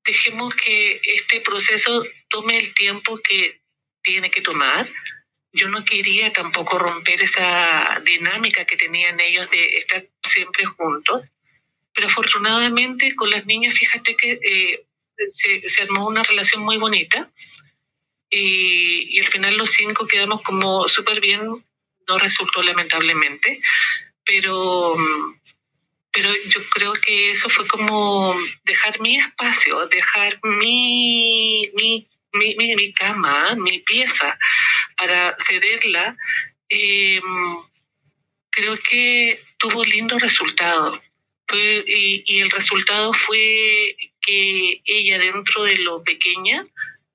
dejemos que este proceso tome el tiempo que tiene que tomar. Yo no quería tampoco romper esa dinámica que tenían ellos de estar siempre juntos pero afortunadamente con las niñas, fíjate que eh, se, se, armó una relación muy bonita y, y al final los cinco quedamos como súper bien, no resultó lamentablemente, pero, pero yo creo que eso fue como dejar mi espacio, dejar mi, mi, mi, mi, cama, mi pieza para cederla. Eh, creo que tuvo lindo resultado y, el resultado fue que ella dentro de lo pequeña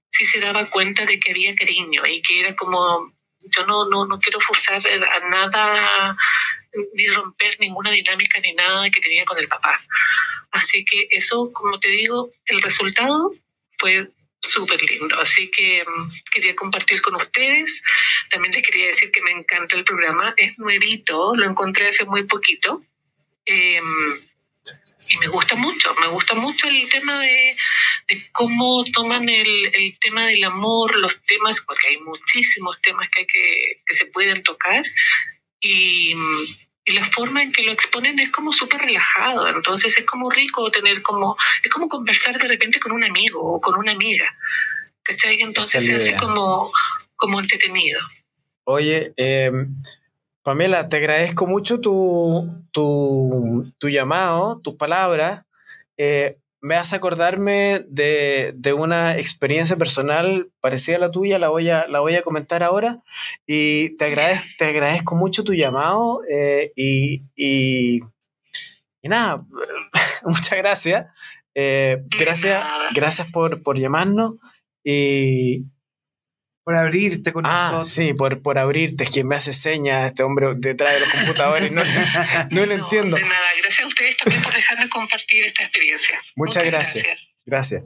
sí se daba cuenta de que había cariño y que era como, yo no, no, no quiero forzar a nada ni romper ninguna dinámica ni nada que tenía con el papá. Así que eso, como te digo, el resultado fue súper lindo. Así que um, quería compartir con ustedes. También les quería decir que me encanta el programa. Es nuevito, lo encontré hace muy poquito. Eh, y me gusta mucho, me gusta mucho el tema de, cómo toman el, el, tema del amor, los temas, porque hay muchísimos temas que, hay que, que se pueden tocar, y, y, la forma en que lo exponen es como súper relajado, entonces es como rico tener como, es como conversar de repente con un amigo o con una amiga, ¿cachai? Entonces se hace como, como entretenido. Oye, eh, Pamela, te agradezco mucho tu, tu, tu llamado, tus palabras. Eh, me hace acordarme de, de, una experiencia personal parecida a la tuya, la voy a, la voy a comentar ahora. Y te, agradezco, te agradezco mucho tu llamado eh, y, y, y, nada, muchas gracias. Eh, gracias, gracias por, por llamarnos y, por abrirte con ah, nosotros. Sí, por, por abrirte, es quien me hace señas, este hombre detrás de los computadores, no, no, lo entiendo. De nada, gracias a ustedes también por dejarme compartir esta experiencia. Muchas, gracias. gracias.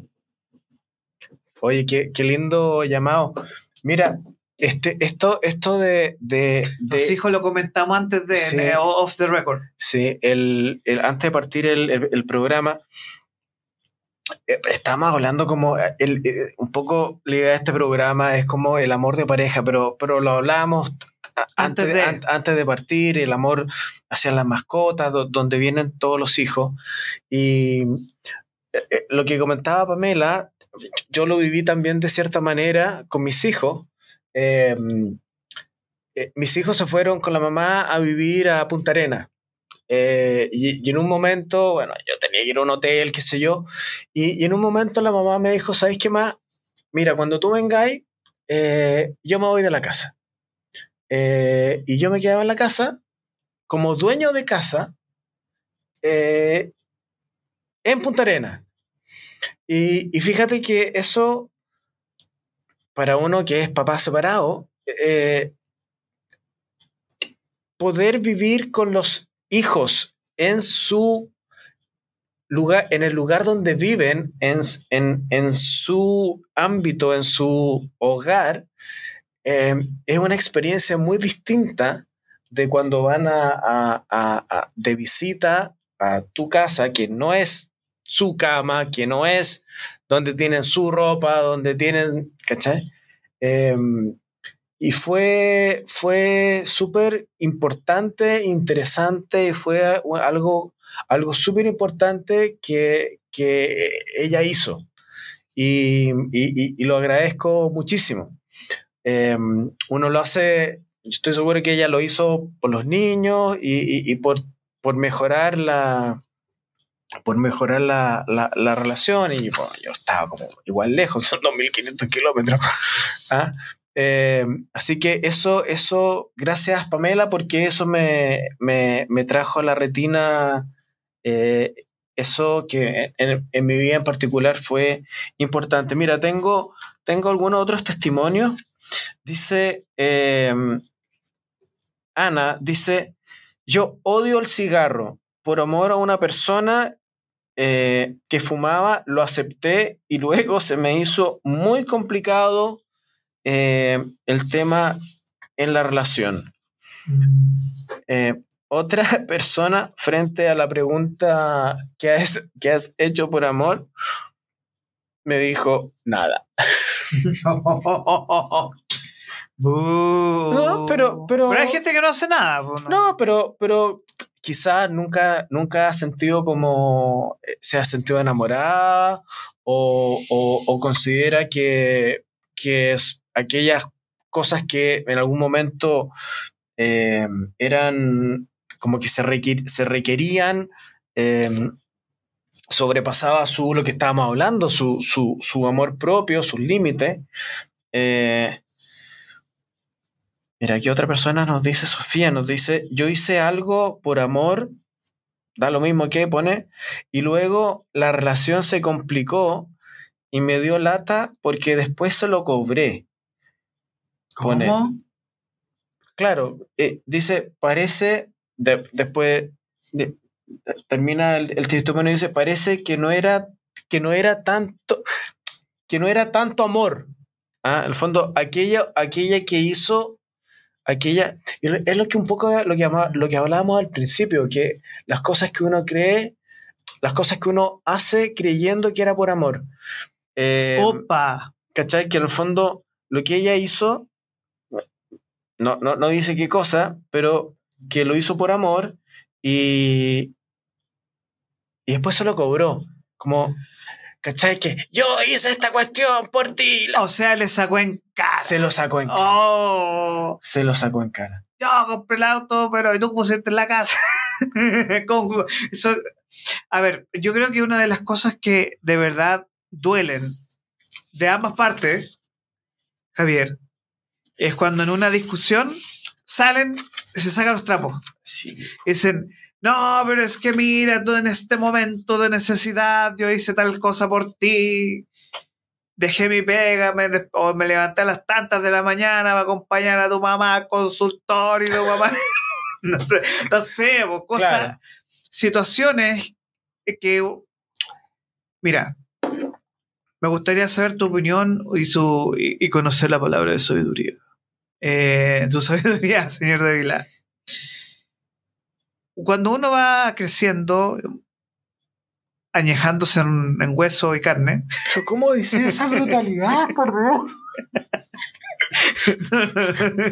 Oye, qué, qué, lindo llamado. Mira, este, esto, esto de, de, de Los hijos lo comentamos antes de, Off the Record. Sí, el, el, antes de partir el, el programa, eh, estamos hablando como eh, el, eh, un poco la idea de este programa es como el amor de pareja, pero, pero lo hablamos antes, de, antes de partir, el amor hacia las mascotas, donde vienen todos los hijos. Y lo que comentaba Pamela, yo lo viví también de cierta manera con mis hijos. Em, eh, mis hijos se fueron con la mamá a vivir a Punta Arena. Y, en un momento, bueno, yo tenía que ir a un hotel, qué sé yo, y, en un momento la mamá me dijo, ¿sabes qué más? Mira, cuando tú vengáis, yo me voy de la casa. y yo me quedaba en la casa como dueño de casa en Punta Arena. Y, fíjate que eso, para uno que es papá separado, eh, poder vivir con los hijos en su lugar, en el lugar donde viven, en, en, su ámbito, en su hogar, eh, es una experiencia muy distinta de cuando van a, de visita a tu casa, que no es su cama, que no es donde tienen su ropa, donde tienen, ¿cachai? Em, y fue, fue súper importante, interesante, y fue algo, algo súper importante que, ella hizo. Y, lo agradezco muchísimo. Em, uno lo hace, estoy seguro que ella lo hizo por los niños y, por, por mejorar la, por mejorar la, la, relación y yo estaba como igual lejos, son 2.500 kilómetros. ¿ah? Eh, así que eso, eso, gracias Pamela, porque eso me, me, me trajo a la retina eh, eso que en, mi vida en particular fue importante. Mira, tengo, tengo algunos otros testimonios. Dice eh, Ana, dice, yo odio el cigarro. Por amor a una persona que fumaba, lo acepté y luego se me hizo muy complicado eh, el tema en la relación. Eh, otra persona, frente a la pregunta que has, que has hecho por amor, me dijo nada. no, pero, pero, hay gente que no hace nada. No, no pero, pero quizás nunca, nunca ha sentido como eh, se ha sentido enamorada o, considera que, es aquellas cosas que en algún momento eh, eran como que se, se requerían, em, sobrepasaba su, lo que estábamos hablando, su, su amor propio, sus límites. Eh, Mira, aquí otra persona nos dice, Sofía, nos dice, yo hice algo por amor, da lo mismo que pone, y luego la relación se complicó y me dio lata porque después se lo cobré. Claro, eh, dice, parece, después termina el, el testimonio y dice, parece que no era, que no era tanto, que no era tanto amor. ¿ah? En el fondo, aquella, aquella que hizo aquella, es lo que un poco lo que, lo que hablábamos al principio, que las cosas que uno cree, las cosas que uno hace creyendo que era por amor. Eh, Opa. ¿Cachai? Que en el fondo lo que ella hizo, no, no, no dice qué cosa, pero que lo hizo por amor y, y después se lo cobró. Como, ¿Cachai? Que yo hice esta cuestión por ti. O sea, le sacó en cara. Se lo sacó en cara. Oh. Se lo sacó en cara. Yo compré el auto, pero tú pusiste en la casa. a ver, yo creo que una de las cosas que de verdad duelen de ambas partes, Javier, es cuando en una discusión salen, se sacan los trapos. Sí. Dicen, no, pero es que mira, tú en este momento de necesidad, yo hice tal cosa por ti, dejé mi pega, me, o me levanté a las tantas de la mañana para acompañar a tu mamá al consultorio, tu mamá, no sé, no sé, pues, cosas, situaciones que, mira, me gustaría saber tu opinión y, su, y, conocer la palabra de sabiduría. Eh, su sabiduría, señor de Vilar cuando uno va creciendo, añejándose en, hueso y carne. ¿Cómo dice esa brutalidad, por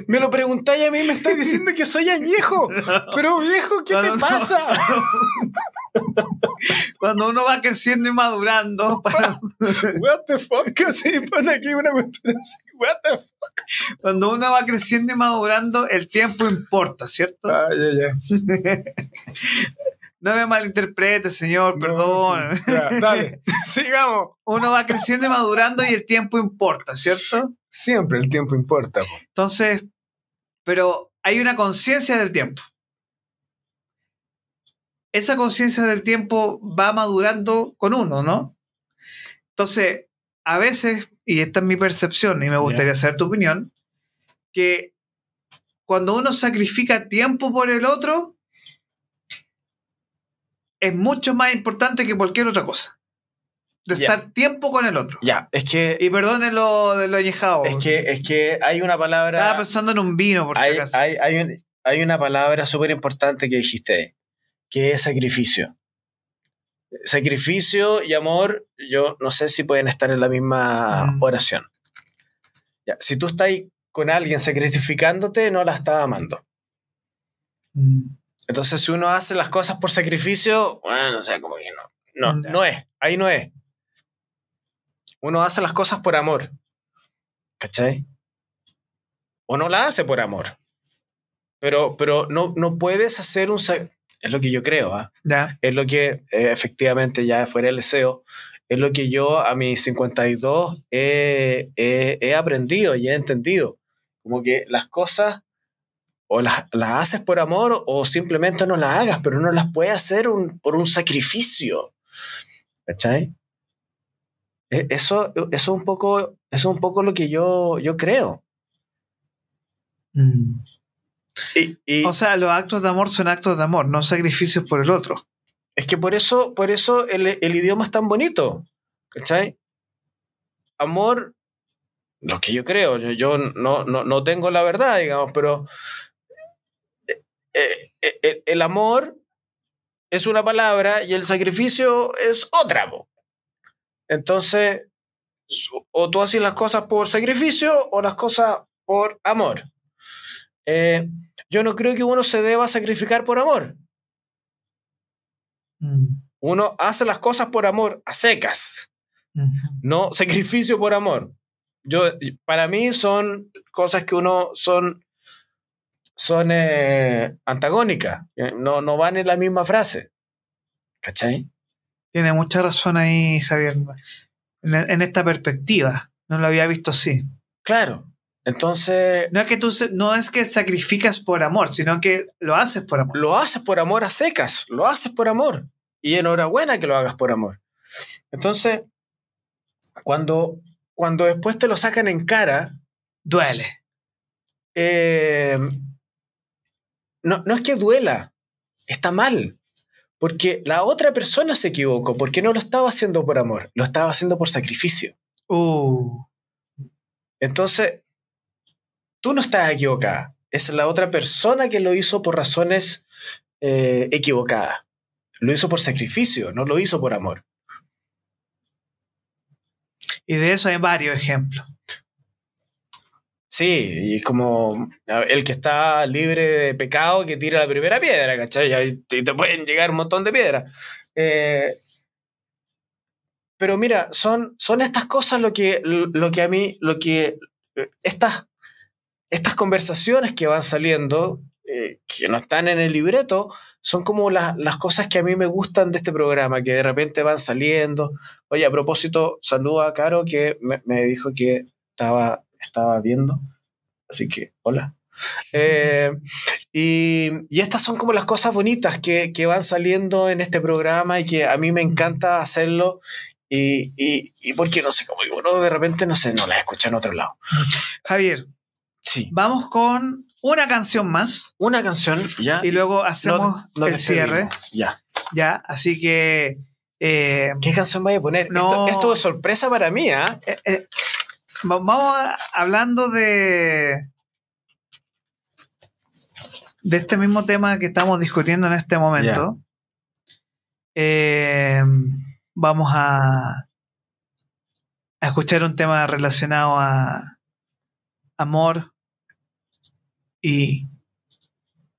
Me lo preguntáis a mí, me estáis diciendo que soy añejo. Pero viejo, ¿qué te no. pasa? Cuando uno va creciendo y madurando, para- What the fuck? Así pone aquí una cuestión así. What the fuck? cuando uno va creciendo y madurando, el tiempo importa, ¿cierto? Ah, ya, ya. No me malinterprete, señor, perdón. Sí. Ya, dale, sigamos. Uno va creciendo y madurando y el tiempo importa, ¿cierto? Siempre el tiempo importa. po. Entonces, pero hay una conciencia del tiempo. Esa conciencia del tiempo va madurando con uno, ¿no? Entonces, a veces, y esta es mi percepción, y me gustaría saber tu opinión, que cuando uno sacrifica tiempo por el otro, es mucho más importante que cualquier otra cosa. De estar tiempo con el otro. Ya, es que, Y perdone lo de lo añejado. es que, es que hay una palabra. Estaba pensando en un vino, por si hay, acaso. hay, hay, un- hay una palabra súper importante que dijiste, que es sacrificio. Sacrificio y amor, yo no sé si pueden estar en la misma Mm. oración. Ya, si tú estás con alguien sacrificándote, no la estás amando. Mm. Entonces, si uno hace las cosas por sacrificio, bueno, o sea, como que no. No, Ya. no es. Ahí no es. Uno hace las cosas por amor. ¿Cachai? O no la hace por amor. Pero, pero no, no puedes hacer un... sa- Es lo que yo creo, ¿ah? Ya. Es lo que eh, efectivamente ya fuera el deseo. Es lo que yo a mis 52 he, he- he aprendido y he entendido. Como que las cosas o las, las haces por amor o simplemente no las hagas, pero no las puedes hacer un- por un sacrificio. ¿Cachai? E- Eso, eso, es un poco, eso es un poco lo que yo, yo creo. Mm. Y, y O sea, los actos de amor son actos de amor, no sacrificios por el otro. es que por eso, por eso el, el idioma es tan bonito. ¿Cachai? Amor, lo que yo creo, yo, yo no, no, no tengo la verdad, digamos, pero eh, eh, eh, el amor es una palabra y el sacrificio es otra. po. Entonces, o tú haces las cosas por sacrificio o las cosas por amor. Eh, yo no creo que uno se deba sacrificar por amor. Mm. Uno hace las cosas por amor, a secas, no sacrificio por amor. Yo, para mí son cosas que uno son, son eh, antagónicas, eh, no, no van en la misma frase. ¿Cachai? Tiene mucha razón ahí, Javier. En, en esta perspectiva. No lo había visto así. Claro. Entonces, No es que tú no es que sacrificas por amor, sino que lo haces por amor. lo haces por amor a secas, lo haces por amor. Y enhorabuena que lo hagas por amor. Entonces, cuando, cuando después te lo sacan en cara, Duele. eh, no, no es que duela, está mal. Porque la otra persona se equivocó, porque no lo estaba haciendo por amor, lo estaba haciendo por sacrificio. Uh. Entonces, tú no estás equivocada, es la otra persona que lo hizo por razones eh, equivocadas. Lo hizo por sacrificio, no lo hizo por amor. Y de eso hay varios ejemplos. Sí, y es como el que está libre de pecado que tira la primera piedra, ¿cachai? Y te pueden llegar un montón de piedras. Eh, pero mira, son, son estas cosas lo que, lo que a mí, lo que eh, estas, estas conversaciones que van saliendo, eh, que no están en el libreto, son como las, las cosas que a mí me gustan de este programa, que de repente van saliendo. Oye, a propósito, saludo a Caro que me, me dijo que estaba, estaba viendo. Así que, hola. Eh, y, y estas son como las cosas bonitas que, que van saliendo en este programa y que a mí me encanta hacerlo. Y, y, y porque no sé, como uno de repente, no sé, no las escucha en otro lado. Javier, Sí. vamos con una canción más Una canción, ya. y luego hacemos no- nos el cierre. Ya. Ya, así que eh, ¿Qué canción vaya a poner? No. Esto, esto es sorpresa para mí, ¿ah? eh, eh, va- vamos a- hablando de de este mismo tema que estamos discutiendo en este momento. Vamos a a escuchar un tema relacionado a amor y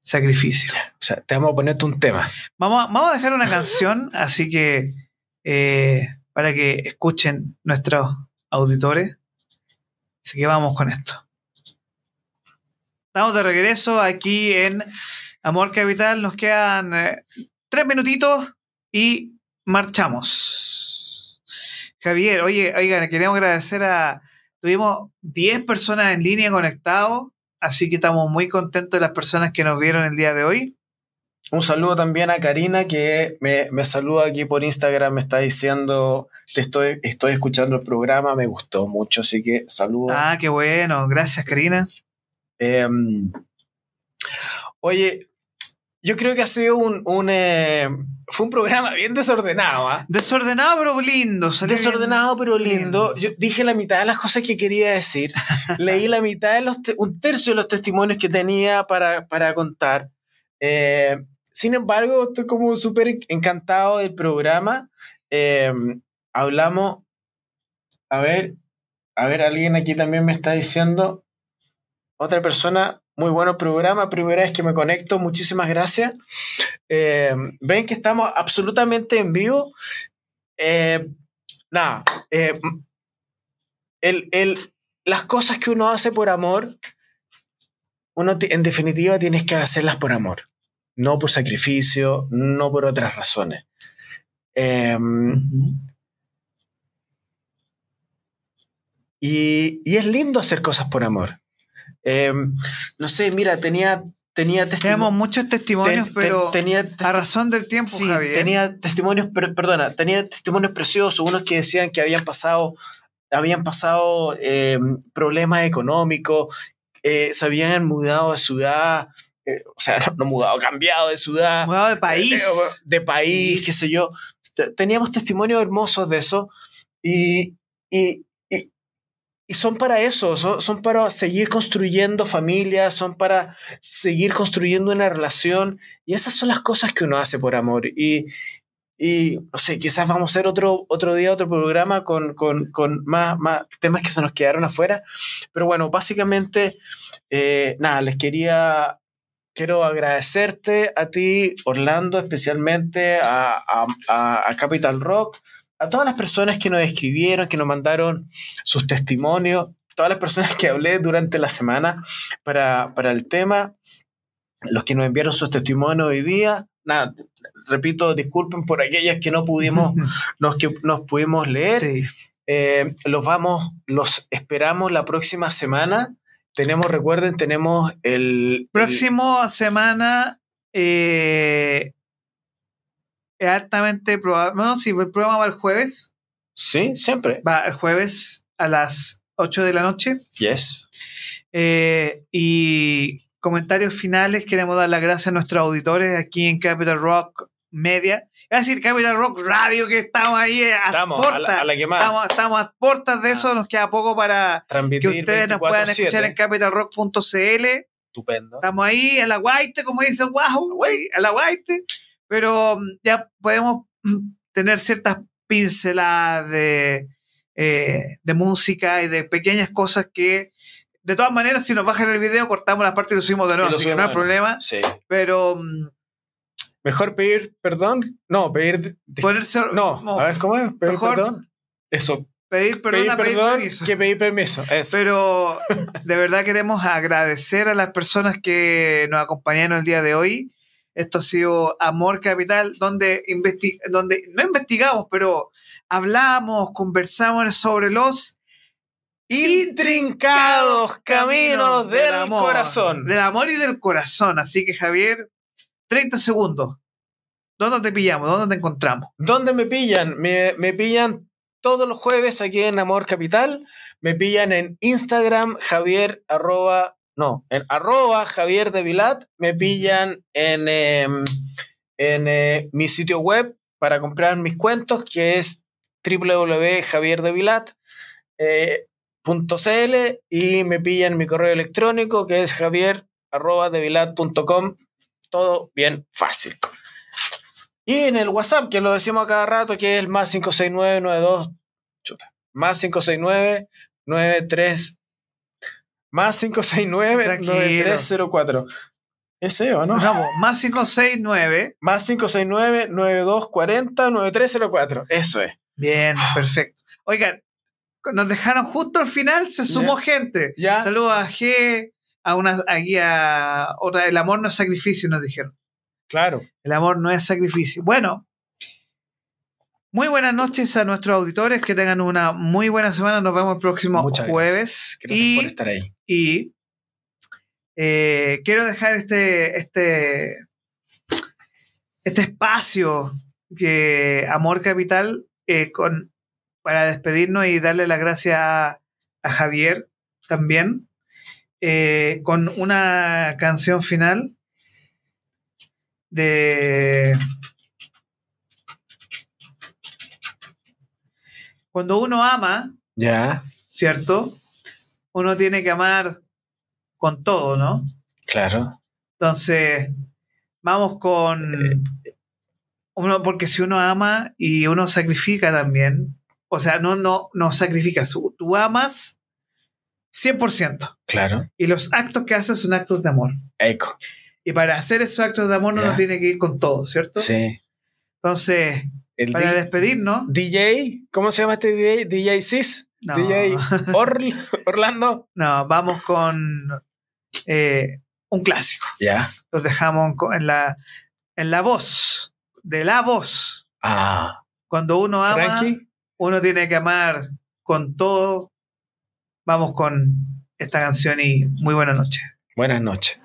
sacrificio. O sea, te vamos a ponerte un tema. Vamos a, vamos a dejar una canción, así que eh, para que escuchen nuestros auditores. Así que vamos con esto. Estamos de regreso aquí en Amor Capital. Nos quedan eh, tres minutitos y marchamos. Javier, oye, oigan, queremos agradecer a. Tuvimos 10 personas en línea conectados, así que estamos muy contentos de las personas que nos vieron el día de hoy. Un saludo también a Karina que me, me saluda aquí por Instagram, me está diciendo, te estoy, estoy escuchando el programa, me gustó mucho, así que saludo. Ah, qué bueno, gracias Karina. Em, oye, yo creo que ha sido un, un eh, fue un programa bien desordenado, ¿ah? Desordenado pero lindo. Desordenado bien. pero lindo. Yo dije la mitad de las cosas que quería decir. Leí la mitad de los, te- un tercio de los testimonios que tenía para, para contar. Eh, sin embargo, estoy como súper encantado del programa. Eh, hablamos, a ver, a ver, alguien aquí también me está diciendo, otra persona, muy bueno programa, primera vez que me conecto, muchísimas gracias. Eh, Ven que estamos absolutamente en vivo. Eh, nada, eh, el, el- las cosas que uno hace por amor, uno en definitiva tienes que hacerlas por amor, no por sacrificio, no por otras razones. Eh, y, y es lindo hacer cosas por amor. Eh, no sé, mira, tenía, tenía testimonios. muchos testimonios, pero tenía a testi- razón del tiempo, Sí, Javier. tenía testimonios, per- perdona, tenía testimonios preciosos, unos que decían que habían pasado, habían pasado eh, problemas económicos, eh, se habían mudado de ciudad, eh, o sea, no, no mudado, cambiado de ciudad, Mudado de país. eh, de país, qué sé yo. Te- Teníamos testimonios hermosos de eso y, y, y, son para eso, son, son para seguir construyendo familias, son para seguir construyendo una relación y esas son las cosas que uno hace por amor. Y, y no sé, quizás vamos a hacer otro, otro día, otro programa con, con, con más, más temas que se nos quedaron afuera. Pero bueno, básicamente, eh, nada, les quería quiero agradecerte a ti, Orlando, especialmente a- a- a Capital Rock, a todas las personas que nos escribieron, que nos mandaron sus testimonios, todas las personas que hablé durante la semana para, para el tema, los que nos enviaron sus testimonios hoy día. Nada, repito, disculpen por aquellas que no pudimos, nos, que nos pudimos leer. Sí. Eh, los vamos, los esperamos la próxima semana. Tenemos, recuerden, tenemos el, el- Próximo semana. Eh, es altamente probable. No, sí, el programa va el jueves. Sí, siempre. Va el jueves a las 8 de la noche. Yes. Eh, y comentarios finales, queremos dar las gracias a nuestros auditores aquí en Capital Rock Media. Es decir, Capital Rock Radio, que estamos ahí a Estamos a la, a la. Estamos, estamos a portas de eso, nos queda poco para que ustedes nos puedan escuchar en 24/7. capitalrock.cl. Estupendo. Estamos ahí a la guaite, como dicen, wow, güey, a la guaite. Pero mm, ya podemos mm, tener ciertas pinceladas de, eh, de música y de pequeñas cosas que, de todas maneras, si nos bajan el video, cortamos la parte y lo subimos de nuevo, así que no hay problema. Sí. Pero mm, Mejor pedir perdón. No, pedir. di- di- ponerse. no, a ver, ¿cómo es? Pedir Mejor perdón. Eso. pedir perdón pedir perdón que pedir permiso. Eso. Pero de verdad queremos agradecer a las personas que nos acompañaron el día de hoy. Esto ha sido Amor Capital, donde, investi- donde no investigamos, pero hablamos, conversamos sobre los Intrincados caminos del, amor, corazón. Del amor y del corazón. Así que Javier, 30 segundos. ¿Dónde te pillamos? ¿Dónde te encontramos? ¿Dónde me pillan? Me, me pillan todos los jueves aquí en Amor Capital. Me pillan en Instagram, Javier arroba, no, en arroba Javier de Vilat. Me pillan en, em, en eh, mi sitio web para comprar mis cuentos, que es www.javierdevilat.cl y me pillan mi correo electrónico, que es javier arroba devilat.com. Todo bien fácil. Y en el WhatsApp, que lo decimos a cada rato, que es el más 56992. Chuta, Más 569-93. Más 569-9304. ¿Ese o no? Vamos, más 569. Más 569-9240-9304. Eso es. Bien, perfecto. Oigan, nos dejaron justo al final, se sumó gente. Ya. Saludos a G, a una, aquí a otra. El amor no es sacrificio, nos dijeron. Claro. El amor no es sacrificio. Bueno, muy buenas noches a nuestros auditores. Que tengan una muy buena semana. Nos vemos el próximo Muchas jueves. Gracias, gracias y por estar ahí. y eh, quiero dejar este, este, este espacio que Amor Capital eh, con, para despedirnos y darle las gracias a, a Javier también eh, con una canción final de cuando uno ama Ya, ¿cierto? Uno tiene que amar con todo, ¿no? claro. Entonces, vamos con uno, porque si uno ama y uno sacrifica también, o sea, no, no, no sacrificas, tú amas 100%. Claro. Y los actos que haces son actos de amor. Eco. Y para hacer esos actos de amor uno tiene que ir con todo, ¿cierto? Sí. Entonces, El para di- despedirnos, DJ, ¿cómo se llama este DJ? DJ Cis. No. DJ Orl- Orlando. no, vamos con eh, un clásico. Ya. los dejamos en la, en la voz, de la voz. Ah. Cuando uno ama, Frankie. uno tiene que amar con todo. Vamos con esta canción y muy buena noche. Buenas noches.